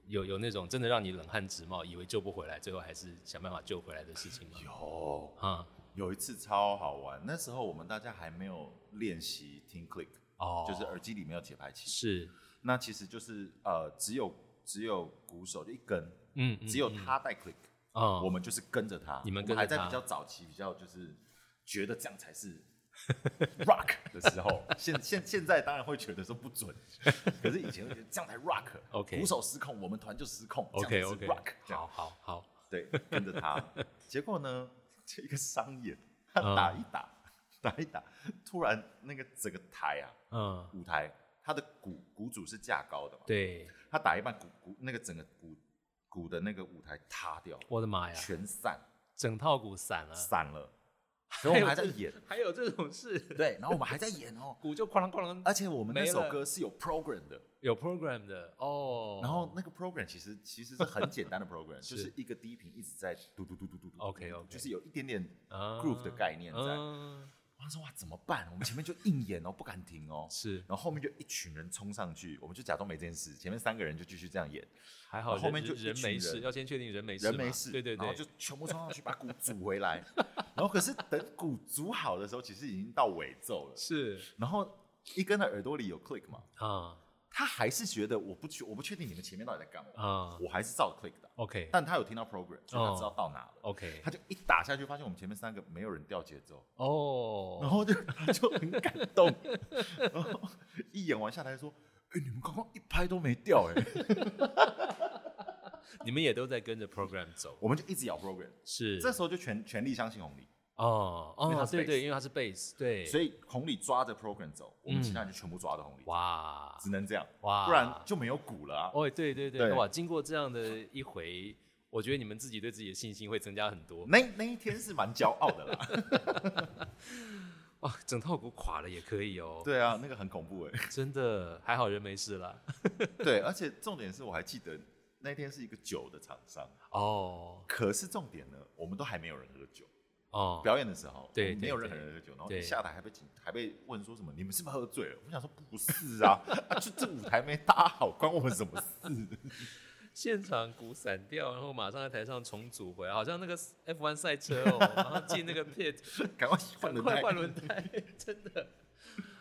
有有那种真的让你冷汗直冒，以为救不回来，最后还是想办法救回来的事情吗？有啊，有一次超好玩，那时候我们大家还没有练习听 click，、哦就是耳机里没有节拍器，是，那其实就是呃只有只有鼓手就一根，嗯，嗯只有他带 click，、哦，我们就是跟着他，你们跟着他还在比较早期，比较就是觉得这样才是 rock 的时候，现现现在当然会觉得说不准，可是以前会觉得这样才 rock。OK 鼓手失控，我们团就失控。OK OK，是 rock 这样好好好，对，跟着他。结果呢，这一个商演，他打一打，打一打，突然那个整个台啊，嗯，舞台，他的鼓鼓组是架高的嘛，对，他打一半鼓鼓那个整个鼓鼓的那个舞台塌掉，我的妈呀，全散整套鼓散了，散了，所以我们还在演，还有这种事，对，然后我们还在演哦，鼓就哐啷哐啷，而且我们那首歌是有 program 的，有 program 的哦，然后那个 program 其实其实是很简单的 program，就是一个低频一直在嘟嘟嘟嘟嘟嘟 OK，OK。就是有一点点啊。groove 的概念在。嗯我说哇怎么办？我们前面就硬演哦，不敢停哦。是然后后面就一群人冲上去，我们就假装没这件事。前面三个人就继续这样演，还好，后面就人没事，要先确定人没事，人没事，对对对，然后就全部冲上去把鼓组回来。然后可是等鼓组好的时候，其实已经到尾奏了。是然后一根的耳朵里有 click 嘛，啊他还是觉得我不确我不确定你们前面到底在干嘛，啊我还是照 click 的。，OK。但他有听到 program，所以他知道到哪了。OK，他就一打下去，发现我们前面三个没有人掉节奏，哦，然后就他就很感动，然 后一演完下来说：“哎、你们刚刚一拍都没掉哎、你们也都在跟着 program 走，我们就一直咬 program，是。这时候就全全力相信红里，哦哦对对因为它是 bass，对，所以红里抓着 program 走，我们嗯其他人就全部抓着红里，哇。只能这样，哇，不然就没有鼓了啊。哦对对对，对哇，经过这样的一回，我觉得你们自己对自己的信心会增加很多。那那一天是蛮骄傲的啦，哇，整套鼓垮了也可以哦，对啊，那个很恐怖哎、真的还好人没事啦。对，而且重点是我还记得那天是一个酒的厂商，哦。可是重点呢，我们都还没有人喝酒。哦，表演的时候，对没有任何人喝酒，然后对一下台还被警还被问说什么，你们是不是喝醉了？我想说不是啊，啊就这舞台没搭好，关我们什么事？现场鼓散掉，然后马上在台上重组回来，好像那个 F1 赛车哦，然后进那个 pit，赶快换轮胎，换轮胎，真的。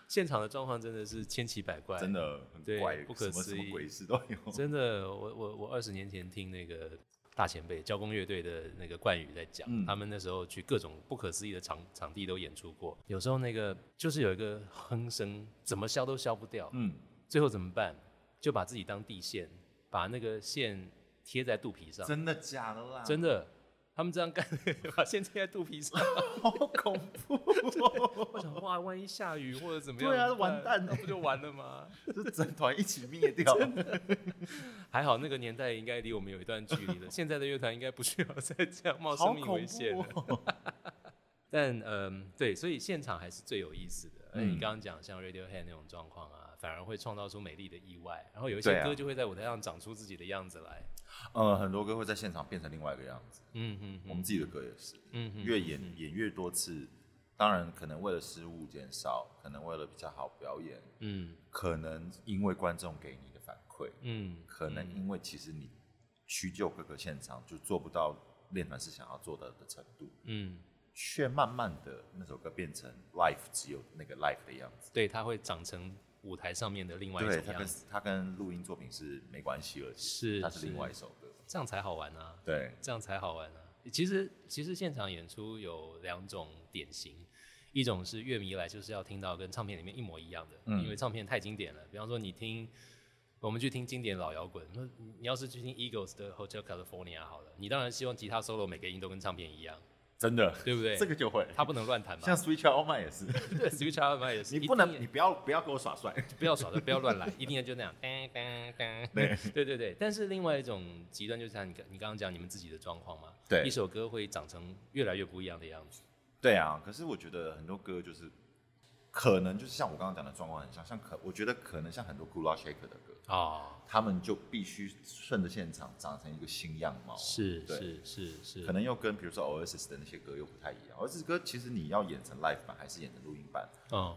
现场的状况真的是千奇百怪，真的很怪，不可思议鬼事都有。真的，我我我二十年前听那个大前辈交工乐队的那个冠宇在讲，嗯他们那时候去各种不可思议的场场地都演出过，有时候那个就是有一个哼声，怎么消都消不掉，嗯，最后怎么办？就把自己当地线，把那个线贴在肚皮上，真的假的啦？真的。他们这样干，把线贴在肚皮上。好恐怖，我想，哇，万一下雨或者怎么样，对啊完蛋了不就完了吗？这整团一起灭掉。还好那个年代应该离我们有一段距离了，现在的乐团应该不需要再这样冒生命危恐险了。哦！但嗯，对，所以现场还是最有意思的。你刚刚讲像 Radiohead 那种状况啊，反而会创造出美丽的意外，然后有一些歌就会在舞台上长出自己的样子来。呃，很多歌会在现场变成另外一个样子，嗯嗯我们自己的歌也是，嗯嗯越演演越多次，当然可能为了失误减少，可能为了比较好表演，嗯可能因为观众给你的反馈，嗯，可能因为其实你屈就各个现场就做不到练团是想要做的的程度，嗯却慢慢的那首歌变成 life 只有那个 life 的样子。对，它会长成舞台上面的另外一种样子，它跟录音作品是没关系了，是它是另外一首歌。这样才好玩啊。对，这样才好玩啊！其实其实现场演出有两种典型，一种是乐迷来就是要听到跟唱片里面一模一样的，嗯因为唱片太经典了。比方说你听，我们去听经典老摇滚，那你要是去听 Eagles 的 Hotel California 好了，你当然希望吉他 solo 每个音都跟唱片一样，真的，对不对？这个就会。他不能乱弹嘛。像 Switch Man 也是，对 Switch Out 也是，你不能，你不要不要给我耍帅。不要耍帅，不要乱来，一定要就那样。当当当对对对对，但是另外一种极端就是像你刚你刚刚讲你们自己的状况嘛，对一首歌会长成越来越不一样的样子。对啊，可是我觉得很多歌就是可能就是像我刚刚讲的状况很像，像可我觉得可能像很多 Kula Shaker 的歌，啊，他们就必须顺着现场长成一个新样貌。是对。是是是，可能又跟比如说 Oasis 的那些歌又不太一样。Oasis 歌其实你要演成 live 版还是演成录音版嗯。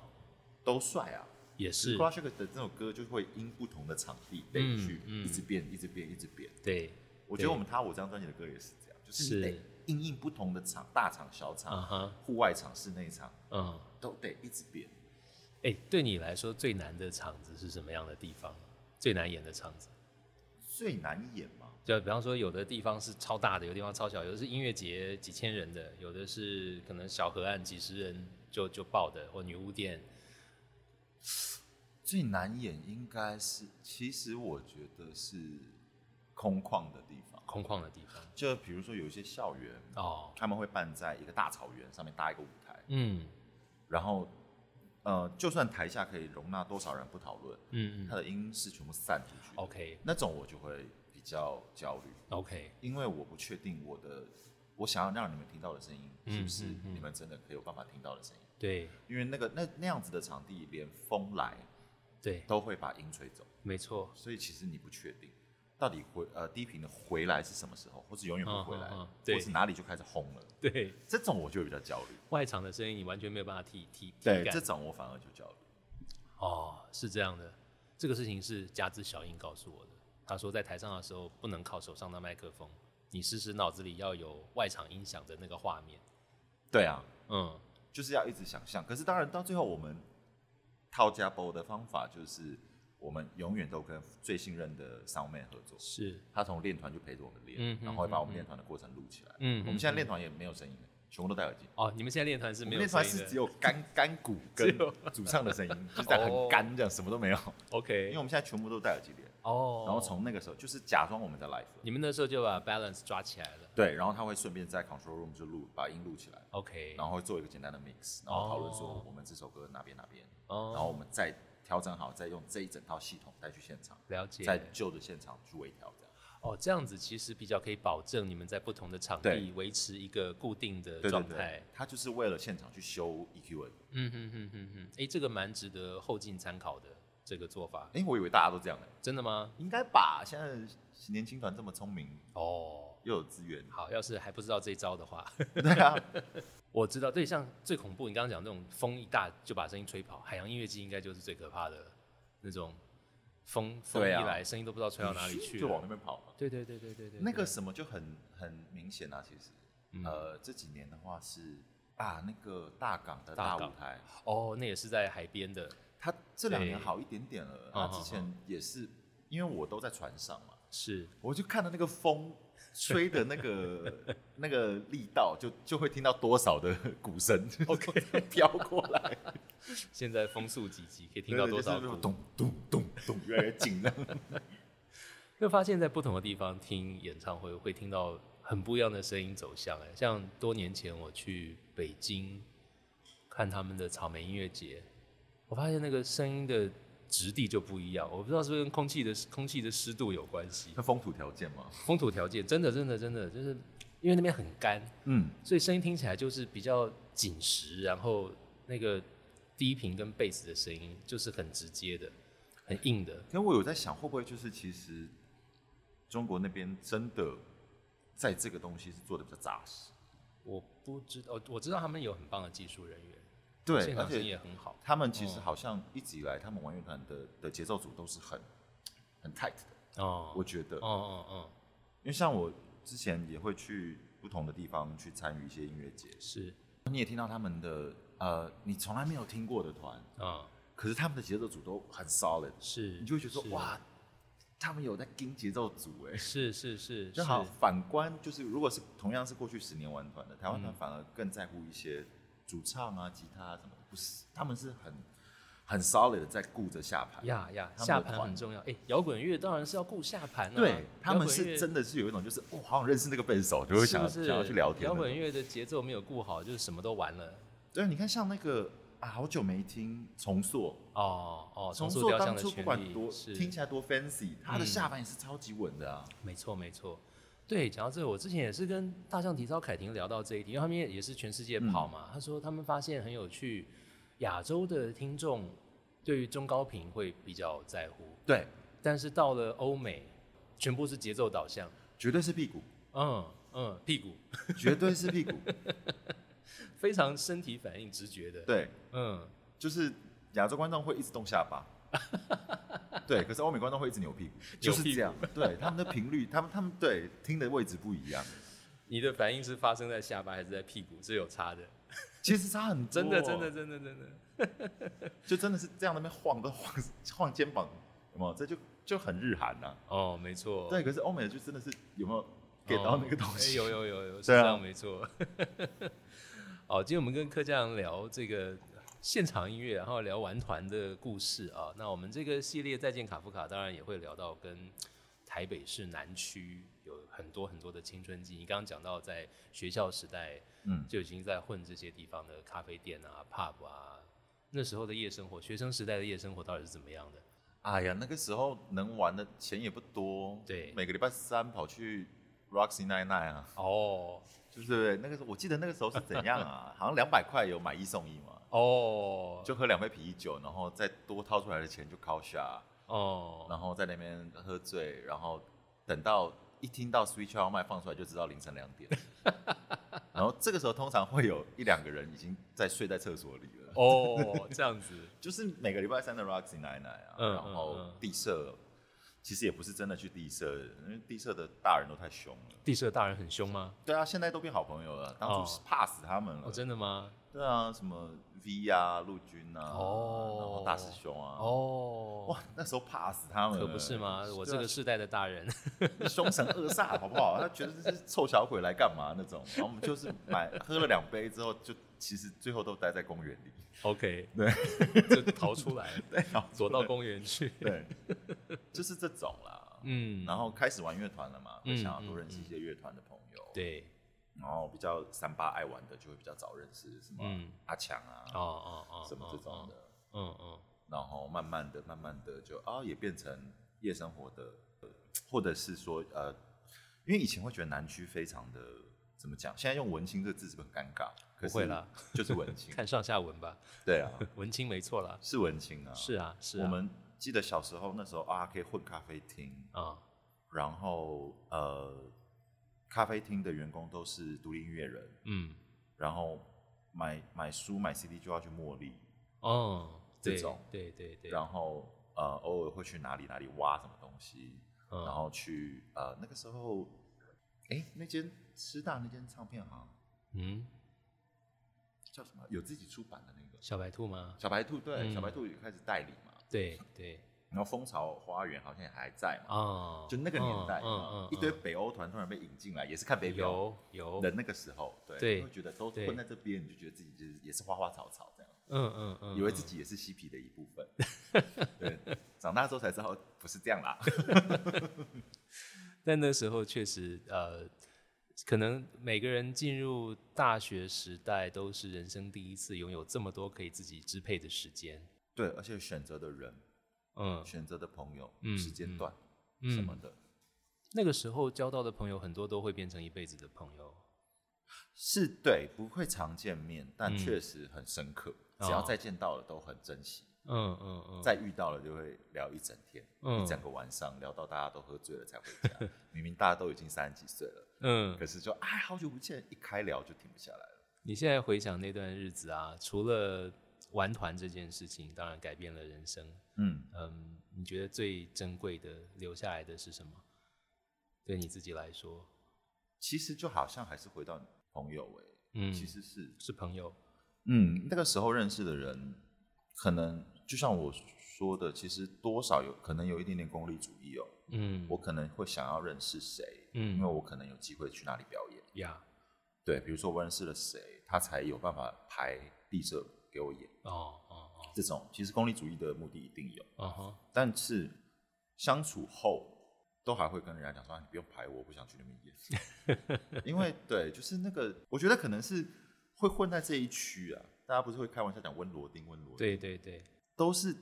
都帅啊。也是。k u l a Shaker 的这首歌就会因不同的场地得去嗯。一直变，一直变，一直变。对，我觉得我们他我这张专辑的歌也是这样，就是是。你得因应不同的厂，大厂、小嗯场、哼户外厂、室内厂嗯，都得一直变。哎、对你来说最难的场子是什么样的地方？最难演的场子？最难演吗，就比方说，有的地方是超大的，有的地方超小，有的是音乐节几千人的，有的是可能小河岸几十人就就爆的，或女巫店。最难演应该是，其实我觉得是空旷的地方，空旷的地方。就比如说有一些校园，哦，他们会办在一个大草原上面搭一个舞台，嗯。然后呃，就算台下可以容纳多少人不讨论，嗯嗯。它的音是全部散出去，OK。那种我就会比较焦虑，OK，因为我不确定我的我想要让你们听到的声音是不是你们真的可以有办法听到的声音，对。因为那个那那样子的场地，连风来对，都会把音吹走，没错，所以其实你不确定到底回呃低频的回来是什么时候，或是永远不回来，嗯嗯嗯对或是哪里就开始轰了，对，这种我就会比较焦虑。外场的声音你完全没有办法体体体对，这种我反而就焦虑。哦，是这样的，这个事情是加之小英告诉我的。他说在台上的时候不能靠手上的麦克风，你时时脑子里要有外场音响的那个画面。对啊，嗯，就是要一直想象。可是当然到最后，我们套加波的方法就是，我们永远都跟最信任的 soundman 合作。是，他从练团就陪着我们练，嗯然后会把我们嗯练团的过程录起来。嗯我们现在练团也没有声音了，全部都戴耳机。哦，你们现在练团是我没有们练团是只有干干鼓跟 主唱的声音，就是在很干这样，什么都没有。OK，因为我们现在全部都戴耳机练，哦，然后从那个时候就是假装我们在 live。你们那时候就把 balance 抓起来了。对，然后他会顺便在 control room 就录把音录起来，OK，然后会做一个简单的 mix，然后讨论说我们这首歌哪边哪边，哦然后我们再调整好，再用这一整套系统带去现场，了解。在旧的现场去微调这样。哦，这样子其实比较可以保证你们在不同的场地维持一个固定的状态。，他就是为了现场去修 EQ 而已。嗯哼哼哼哼，哎，这个蛮值得后进参考的这个做法。哎，我以为大家都这样哎，真的吗？应该吧？现在年轻团这么聪明，哦，又有资源，好，要是还不知道这一招的话，对啊，我知道。对，像最恐怖，你刚刚讲那种风一大就把声音吹跑，海洋音乐季应该就是最可怕的那种风风一对啊来，声音都不知道吹到哪里去就往。那边跑嘛。对对对对对对，那个什么就很很明显啊，其实，嗯呃，这几年的话是啊，那个大港的大舞台，哦，那也是在海边的，他这两年好一点点了。嗯他之前也是，因为我都在船上嘛，是我就看到那个风吹的那个 那个力道，就就会听到多少的鼓声，OK 飘过来，现在风速几级，可以听到多少鼓？对对就是咚咚咚咚，越来越近了。会发现，在不同的地方听演唱会，会听到很不一样的声音走向。哎，像多年前我去北京看他们的草莓音乐节，我发现那个声音的质地就不一样。我不知道是不是跟空气的空气的湿度有关系，那风土条件吗，风土条件真的真的真的就是因为那边很干，嗯，所以声音听起来就是比较紧实，然后那个低频跟贝斯的声音就是很直接的、很硬的。那我有在想，会不会就是其实中国那边真的在这个东西是做的比较扎实，我不知道，我知道他们有很棒的技术人员，对，而且也很好。他们其实哦。好像一直以来，他们玩乐团的的节奏组都是很很 tight 的，哦，我觉得，哦哦哦，因为像我之前也会去不同的地方去参与一些音乐节，是。你也听到他们的呃，你从来没有听过的团，啊，可是他们的节奏组都很 solid，是，你就会觉得说哇，他们有在跟节奏组哎。是是是，正好反观就是，如果是同样是过去十年玩团的，台湾团嗯。反而更在乎一些主唱啊、吉他啊什么的，不是，他们是很很 solid 的在顾着下盘。呀呀，下盘很重要。哎，摇滚乐当然是要顾下盘啊。对他们是真的是有一种就是，哦，好想认识那个贝斯手，就会想想要去聊天那摇种。滚乐的节奏没有顾好，就是什么都完了。对，你看像那个啊，好久没听重塑，哦哦，重塑当初不管多是听起来多 fancy，他的嗯下盘也是超级稳的啊。没错没错。对，讲到这个，我之前也是跟大象体操凯婷聊到这一点，因为他们也也是全世界跑嘛。他说他们发现很有趣，亚洲的听众对于中高频会比较在乎，对，但是到了欧美，全部是节奏导向。绝对是屁股，嗯嗯，屁股绝对是屁股。非常身体反应直觉的。，对，嗯，就是亚洲观众会一直动下巴，对，可是欧美观众会一直扭屁股，就是这样。对，他们的频率，他们他们对听的位置不一样，你的反应是发生在下巴还是在屁股？是有差的，其实差很多。真的真的，真的真的。就真的是这样，那边晃都晃晃肩膀，有没有？这就就很日韩呐、哦，没错。对，可是欧美的就真的是有没有 get 到那个东西？有有有有，是这样没错。好，今天我们跟柯家阳聊这个现场音乐，然后聊玩团的故事啊。那我们这个系列《再见卡夫卡》当然也会聊到跟台北市南区有很多很多的青春记。你刚刚讲到在学校时代嗯，就已经在混这些地方的咖啡店啊、pub 啊，那时候的夜生活，学生时代的夜生活到底是怎么样的？哎呀，那个时候能玩的钱也不多，对每个礼拜三跑去 Roxy Nine Nine 啊，哦就是？那个时候我记得那个时候是怎样啊？好像两百块有买一送一嘛，哦，就喝两杯啤酒，然后再多掏出来的钱就靠下，哦然后在那边喝醉，然后等到一听到 Switch Out 麦放出来，就知道凌晨两点。然后这个时候通常会有一两个人已经在睡在厕所里了。哦，这样子，就是每个礼拜三的 Roxy 奶奶啊，嗯然后地社其实也不是真的去地社，因为地社的大人都太凶了。地社大人很凶吗？对啊，现在都变好朋友了，当初是怕死他们了。哦，真的吗？对啊，什么 V 啊、陆军啊，哦然后大师兄啊，哦，哇，那时候怕死他们了，可不是吗？我这个世代的大人，凶神恶煞，好不好？他觉得这是臭小鬼来干嘛那种，然后我们就是买喝了两杯之后，就其实最后都待在公园里，OK，对，就 逃出来，躲到公园去。对，就是这种啦。嗯，然后开始玩乐团了嘛，会嗯想要多认识一些乐团的朋友，，对，然后比较三八爱玩的就会比较早认识什么嗯。阿强啊，哦哦哦，什么这种的，嗯嗯，然后慢慢的、慢慢的就啊也变成夜生活的，呃或者是说呃，因为以前会觉得南区非常的怎么讲，现在用文青这个字是不是很尴尬？不会啦，就是文青，看上下文吧，对啊，文青没错啦。是文青啊，是啊，是啊，我们记得小时候那时候啊，可以混咖啡厅，啊，然后呃，咖啡厅的员工都是独立音乐人，嗯，然后买买书买 CD 就要去茉莉，哦，对这种对对对，然后呃偶尔会去哪里哪里挖什么东西，嗯。然后去呃那个时候，哎那间师大那间唱片行嗯，叫什么？有自己出版的那个。小白兔吗？小白兔，对，嗯。小白兔也开始代理嘛，对对，然后蜂巢花园好像也还在嘛，哦，就那个年代嗯嘛，嗯，一堆北欧团突然被引进来，也是看北漂有。有，的那个时候，对，会觉得都对混在这边，你就觉得自己就是也是花花草草这样，嗯嗯嗯，以为自己也是嬉皮的一部分。对，长大之后才知道不是这样啦。但那时候确实，呃，可能每个人进入大学时代都是人生第一次拥有这么多可以自己支配的时间。对，而且选择的人、嗯选择的朋友、嗯时间段嗯什么的，那个时候交到的朋友很多都会变成一辈子的朋友。是对，不会常见面，但嗯确实很深刻。哦只要再见到了都很珍惜，嗯嗯嗯，再遇到了就会聊一整天，嗯一整个晚上聊到大家都喝醉了才回家。明明大家都已经三十几岁了，嗯，可是就哎好久不见，一开聊就停不下来了。你现在回想那段日子啊，除了玩团这件事情，当然改变了人生。嗯，嗯，你觉得最珍贵的留下来的是什么？对你自己来说，其实就好像还是回到朋友哎、嗯，其实是，是朋友，嗯，那个时候认识的人，可能就像我说的，其实多少有可能有一点点功利主义哦。嗯，我可能会想要认识谁，嗯因为我可能有机会去那里表演。呀，对，比如说我认识了谁，他才有办法排地设给我演。哦哦哦，这种其实功利主义的目的一定有，嗯哼，但是相处后都还会跟人家讲说，啊你不用排我，我不想去那边演。因为对，就是那个，我觉得可能是会混在这一区啊。大家不是会开玩笑讲温罗丁，温罗丁，对对对，都是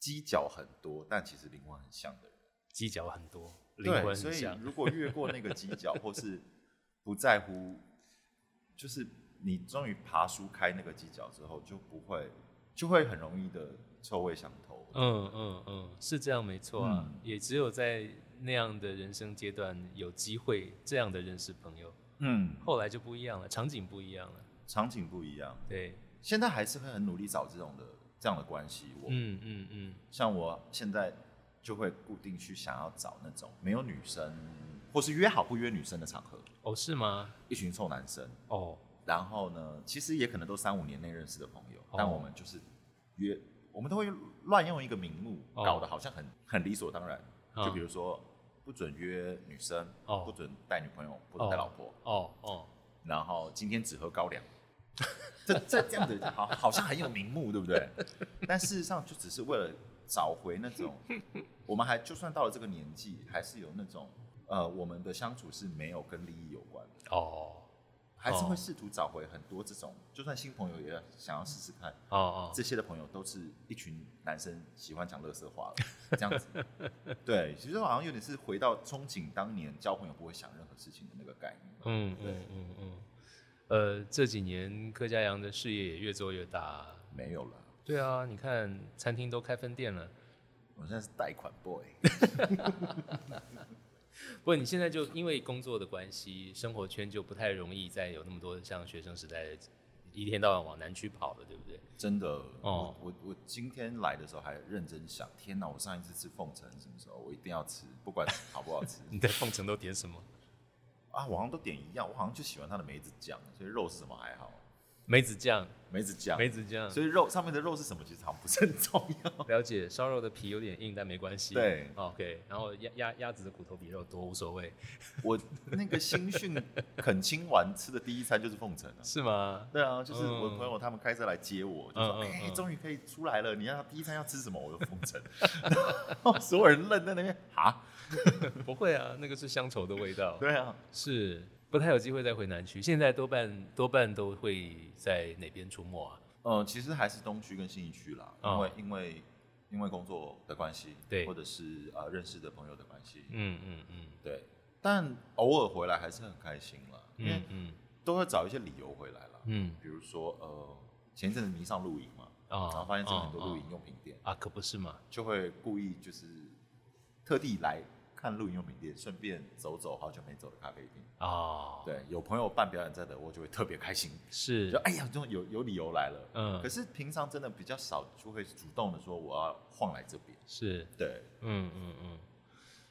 犄角很多，但其实灵魂很像的人。犄角很多，灵对，所以如果越过那个犄角，或是不在乎，就是你终于爬出开那个犄角之后，就不会，就会很容易的臭味相投。嗯嗯嗯，是这样没错啊，嗯。也只有在那样的人生阶段有机会这样的认识朋友，嗯，后来就不一样了，场景不一样了，场景不一样，对，现在还是会很努力找这种的这样的关系。我、嗯嗯嗯，像我现在就会固定去想要找那种没有女生，或是约好不约女生的场合，哦是吗？一群臭男生。哦，然后呢，其实也可能都三五年内认识的朋友，哦但我们就是约，我们都会乱用一个名目，哦搞得好像很很理所当然。哦就比如说，不准约女生，哦不准带女朋友，不准带老婆，哦哦，然后今天只喝高粱。这这这样子好，好像很有名目，对不对？但事实上就只是为了找回那种，我们还就算到了这个年纪，还是有那种呃，我们的相处是没有跟利益有关的。哦还是哦会试图找回很多这种，就算新朋友也要想要试试看。哦哦，这些的朋友都是一群男生喜欢讲乐色话了，这样子。对，其实好像有点是回到憧憬当年交朋友不会想任何事情的那个概念。嗯对嗯嗯嗯，呃，这几年柯佳阳的事业也越做越大。没有了，对啊，你看餐厅都开分店了。我现在是贷款 boy。不过你现在就因为工作的关系，生活圈就不太容易再有那么多像学生时代一天到晚往南区跑了，对不对？真的，哦我我我今天来的时候还认真想，天哪！我上一次吃凤城什么时候？我一定要吃，不管好不好吃 你在凤城都点什么？啊！我好像都点一样，我好像就喜欢它的梅子酱，所以肉是什么还好，梅子酱，梅子酱，梅子酱。所以肉上面的肉是什么，其实好像不是很重要。了解，烧肉的皮有点硬，但没关系。对，OK。然后鸭鸭鸭子的骨头比肉多，无所谓，我那个新训垦青完吃的第一餐就是凤城啊。是吗？对啊，就是我嗯朋友他们开车来接我，就说：“嗯嗯哎、嗯终于可以出来了！你要第一餐要吃什么？”我说：“凤城。” 所有人愣在那边，啊，不会啊，那个是乡愁的味道。对啊，是不太有机会再回南区，现在多半多半都会在哪边出没啊？嗯，其实还是东区跟新义区啦，因为、因为因为工作的关系，对或者是呃认识的朋友的关系，嗯嗯嗯对，但偶尔回来还是很开心啦，因为嗯嗯都会找一些理由回来了，嗯比如说呃前一阵子迷上露营嘛，啊然后发现这边很多啊露营用品店，啊，可不是嘛？就会故意就是特地来看露营用品店，顺便走走好久没走的咖啡厅。啊，，对，有朋友办表演在的，我就会特别开心，是就，哎呀，这种有有理由来了。嗯可是平常真的比较少，就会主动的说我要晃来这边。是，对，嗯嗯嗯。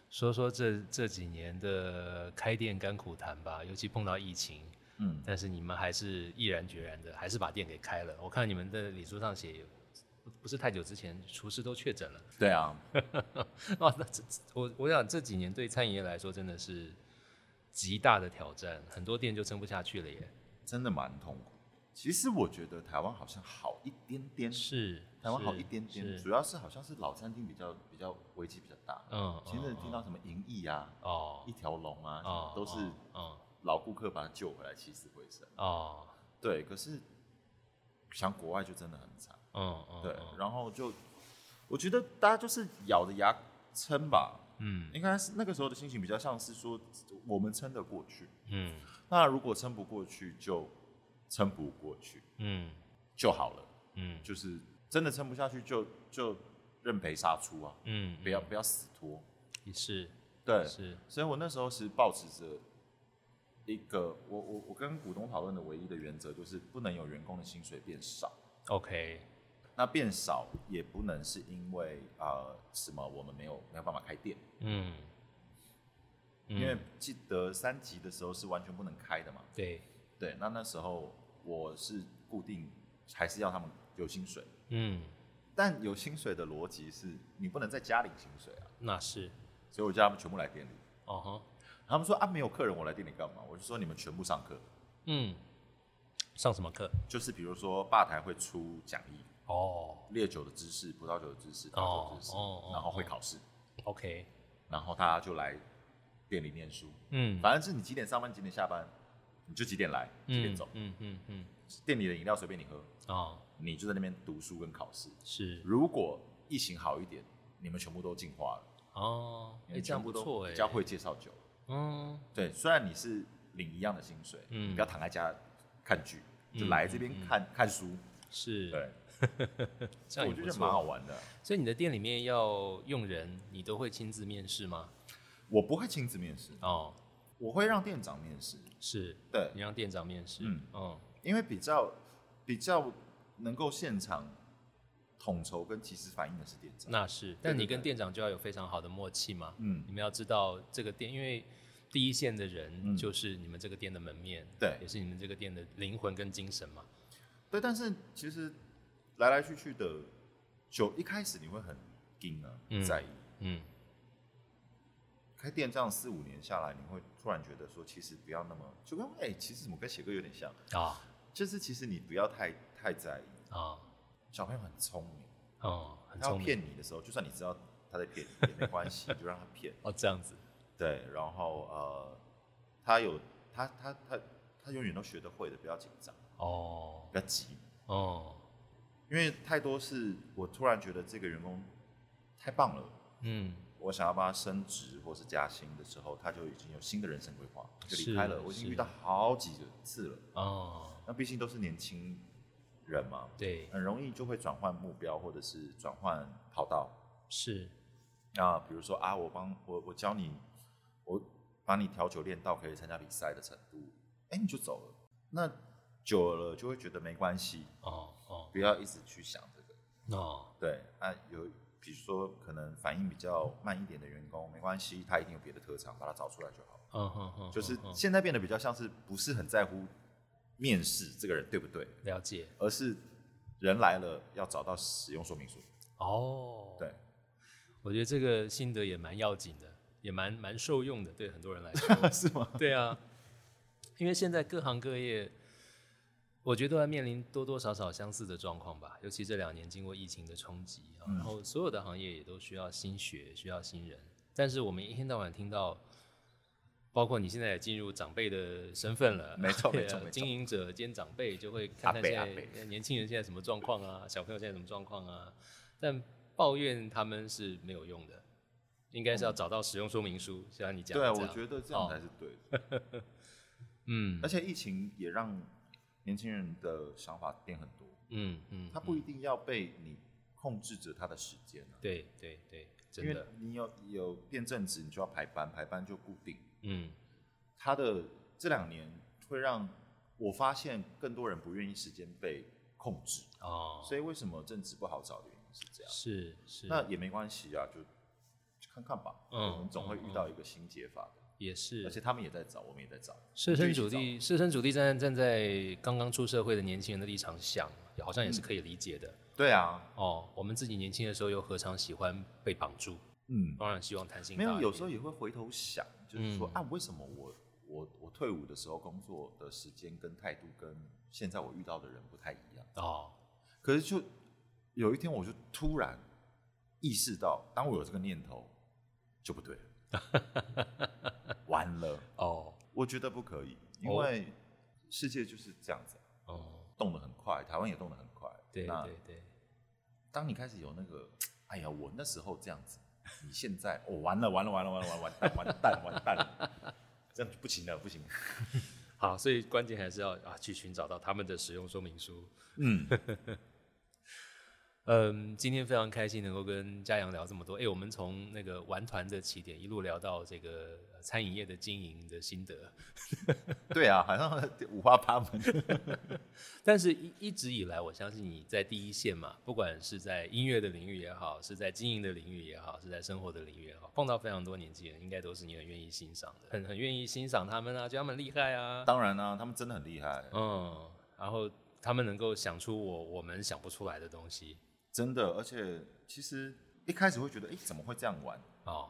说说这这几年的开店甘苦谈吧，尤其碰到疫情，嗯，但是你们还是毅然决然的，还是把店给开了。我看你们的礼书上写，不不是太久之前，厨师都确诊了。对啊，哇，那这我我想这几年对餐饮业来说真的是极大的挑战，很多店就撑不下去了耶。真的蛮痛苦。其实我觉得台湾好像好一点点，是，台湾好一点点，主要是好像是老餐厅比较比较危机比较大。嗯，前阵听到什么银翼啊、哦一条龙啊，哦，都是嗯老顾客把他救回来，起死回生。哦对，可是像国外就真的很惨。嗯嗯对，嗯。然后就我觉得大家就是咬着牙撑吧，嗯。应该是那个时候的心情比较像是说我们撑得过去，嗯。那如果撑不过去就撑不过去。嗯。就好了，嗯。就是真的撑不下去就就认赔杀出啊，嗯，不要不要死拖。也是。对，是。所以我那时候是保持着一个我我我跟股东讨论的唯一的原则就是不能有员工的薪水变少。OK 那变少也不能是因为呃什么我们没有没有办法开店，嗯，因为嗯记得三级的时候是完全不能开的嘛。对对，那那时候我是固定还是要他们有薪水，嗯，但有薪水的逻辑是你不能在家领薪水啊，那是，所以我叫他们全部来店里。哦哈，他们说啊，没有客人，我来店里干嘛？我就说你们全部上课，嗯，上什么课？就是比如说吧台会出讲义，哦。烈酒的知识、葡萄酒的知识、调酒知识，哦哦然后会考试，，OK，然后他就来店里念书。嗯，反正是你几点上班，几点下班，你就几点来，几点走。嗯嗯嗯。店里的饮料随便你喝，嗯，哦，你就在那边读书跟考试。是，如果疫情好一点，你们全部都进化了，哦，哎、这样全部都不错哎、比较会介绍酒。嗯，对，虽然你是领一样的薪水，嗯。你不要躺在家看剧，就嗯来这边看、看书。是，对，我觉得蛮好。玩的。所以你的店里面要用人，你都会亲自面试吗？我不会亲自面试，哦，我会让店长面试。是，对，你让店长面试，嗯嗯因为比较比较能够现场统筹跟及时反应的是店长。那是，但你跟店长就要有非常好的默契嘛。嗯你们要知道这个店，因为第一线的人嗯就是你们这个店的门面，对也是你们这个店的灵魂跟精神嘛。对，但是其实来来去去的就，一开始你会很惊啊，很在意。嗯，开店这样四五年下来，你会突然觉得说，其实不要那么，就跟哎、其实怎么跟写歌有点像，啊。就是其实你不要太太在意。啊。小朋友很聪明，哦，很他要聪明骗你的时候，就算你知道他在骗你也没关系，就让他骗。哦，这样子。对，然后呃，他有他他他他永远都学得会的，不要紧张，哦。不要急，哦，因为太多是我突然觉得这个员工太棒了，嗯我想要帮他升职或是加薪的时候，他就已经有新的人生规划，就离开了。我已经遇到好几个次了，哦，那毕竟都是年轻人嘛，对，很容易就会转换目标或者是转换跑道。是啊，比如说啊，我帮我我教你，我把你调酒练到可以参加比赛的程度，哎，你就走了。那久了就会觉得没关系，哦哦不要一直去想这个。哦，对啊，有比如说可能反应比较慢一点的员工，没关系，他一定有别的特长，把他找出来就好。嗯嗯嗯，就是现在变得比较像是不是很在乎面试这个人对不对，了解而是人来了要找到使用说明书。哦，对，我觉得这个心得也蛮要紧的，也蛮蛮受用的，对很多人来说。是吗？对啊，因为现在各行各业，我觉得都在面临多多少少相似的状况吧。尤其这两年经过疫情的冲击然后所有的行业也都需要新血，需要新人。但是我们一天到晚听到，包括你现在也进入长辈的身份了，没错没错经营者兼长辈就会看看现在呃年轻人现在什么状况啊，小朋友现在什么状况啊，但抱怨他们是没有用的。应该是要找到使用说明书，像你讲对。我觉得这样哦才是对的。嗯而且疫情也让年轻人的想法变很多，嗯嗯，他不一定要被你控制着他的时间啊，对对对，因为你有有变正职，你就要排班，排班就固定。嗯。他的这两年会让我发现更多人不愿意时间被控制，哦，所以为什么正职不好找的原因是这样。是是，那也没关系啊，就就看看吧，嗯我们总会遇到一个新解法的，也是，而且他们也在找，我们也在找。设身处地，设身处地站站在刚刚出社会的年轻人的立场想，好像也是可以理解的。对啊，哦，我们自己年轻的时候又何尝喜欢被绑住？嗯，当然希望弹性没有，有时候也会回头想，就是说、嗯啊，为什么我我我退伍的时候工作的时间跟态度跟现在我遇到的人不太一样？哦，可是就有一天，我就突然意识到，当我有这个念头，就不对了，完了，哦。我觉得不可以，因哦为世界就是这样子，哦，动得很快，台湾也动得很快。对那对对，当你开始有那个，哎呀，我那时候这样子，你现在，哦，完了，完了，完了，完了，完了，完蛋，完蛋，完蛋了，这样不行了，不行。好，所以关键还是要啊去寻找到他们的使用说明书。嗯，嗯，今天非常开心能够跟嘉阳聊这么多。哎，我们从那个玩团的起点一路聊到这个餐饮业的经营的心得。对啊，好像五花八门。但是，一一直以来，我相信你在第一线嘛，不管是在音乐的领域也好，是在经营的领域也好，是在生活的领域也好，碰到非常多年轻人，应该都是你很愿意欣赏的，很很愿意欣赏他们啊，觉得他们厉害啊。当然啊，他们真的很厉害。嗯，然后他们能够想出我我们想不出来的东西。真的，而且其实一开始会觉得，哎，怎么会这样玩？哦，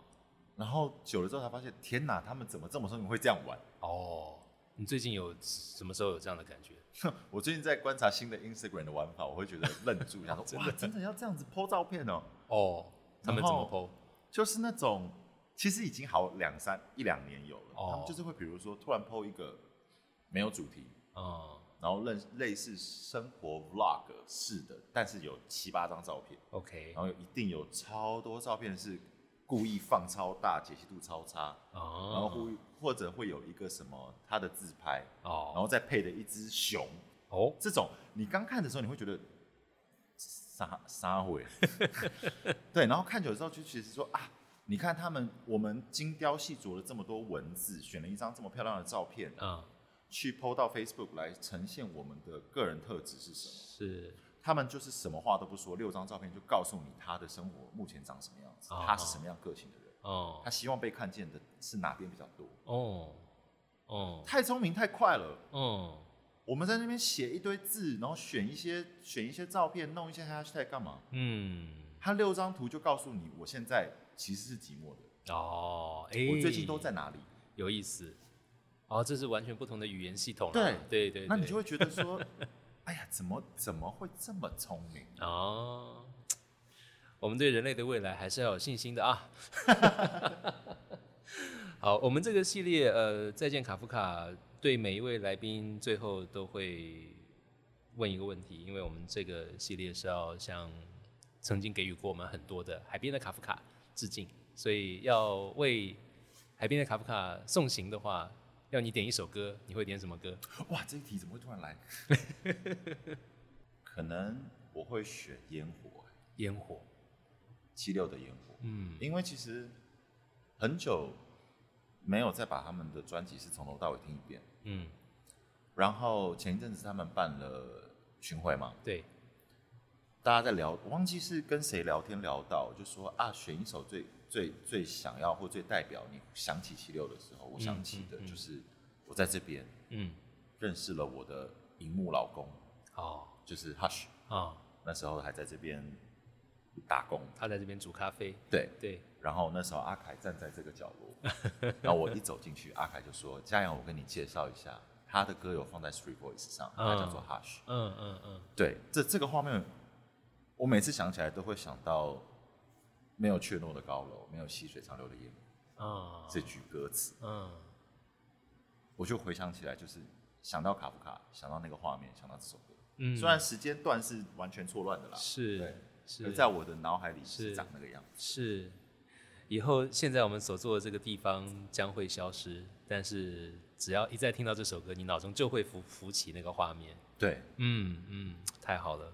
然后久了之后才发现，天哪，他们怎么这么聪明会这样玩？哦，你最近有什么时候有这样的感觉？我最近在观察新的 Instagram 的玩法，我会觉得愣住，想说，哇，真的要这样子 po 照片哦？哦，他们怎么 po？就是那种，其实已经好两三一两年有了，他们就是会比如说突然 po 一个没有主题，嗯。然后类类似生活 vlog 式的，但是有七八张照片，OK，然后一定有超多照片是故意放超大，解析度超差，哦，然后或或者会有一个什么他的自拍，哦，然后再配的一只熊，哦，这种你刚看的时候你会觉得撒撒会，对，然后看久之后就其实说啊，你看他们我们精雕细琢了这么多文字，选了一张这么漂亮的照片，嗯。去 PO 到 Facebook 来呈现我们的个人特质是什么？是，他们就是什么话都不说，六张照片就告诉你他的生活目前长什么样子，他是什么样个性的人，哦，他希望被看见的是哪边比较多？哦，哦，太聪明太快了，哦，我们在那边写一堆字，然后选一些选一些照片，弄一些 hashtag 干嘛？嗯，他六张图就告诉你，我现在其实是寂寞的，哦，我最近都在哪里？有意思。哦，这是完全不同的语言系统。对对对，那你就会觉得说，哎呀，怎么怎么会这么聪明？哦，我们对人类的未来还是要有信心的啊。好，我们这个系列呃，再见卡夫卡，对每一位来宾最后都会问一个问题，因为我们这个系列是要向曾经给予过我们很多的海边的卡夫卡致敬，所以要为海边的卡夫卡送行的话。要你点一首歌，你会点什么歌？哇，这一题怎么会突然来？可能我会选烟火。烟火，七六的烟火。嗯，因为其实很久没有再把他们的专辑是从头到尾听一遍。嗯。然后前一阵子他们办了巡回嘛？对。大家在聊，我忘记是跟谁聊天聊到，就说啊，选一首最。最最想要或最代表你想起七六的时候，我想起的就是我在这边，嗯，认识了我的荧幕老公，哦，就是 Hush，啊，那时候还在这边打工，他在这边煮咖啡，对。对，然后那时候阿凯站在这个角落，然后我一走进去，阿凯就说：“嘉阳，我跟你介绍一下，他的歌有放在 Street Voice 上，他叫做 Hush，嗯嗯嗯，对，这这个画面，我每次想起来都会想到。”没有怯懦的高楼，没有细水长流的烟啊！这句歌词，嗯，我就回想起来，就是想到卡夫卡，想到那个画面，想到这首歌。嗯，虽然时间段是完全错乱的啦，是，是在我的脑海里是长那个样子。是，以后现在我们所做的这个地方将会消失，但是只要一再听到这首歌，你脑中就会浮浮起那个画面。对，嗯嗯，太好了。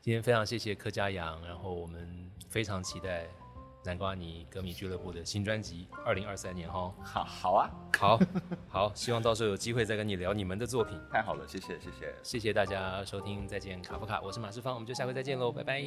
今天非常谢谢柯佳阳，然后我们。非常期待南瓜泥歌迷俱乐部的新专辑，二零二三年哈。好，好啊，好，好，希望到时候有机会再跟你聊你们的作品。太好了，谢谢，谢谢，谢谢大家收听，再见，卡夫卡，我是马世芳，我们就下回再见喽，拜拜。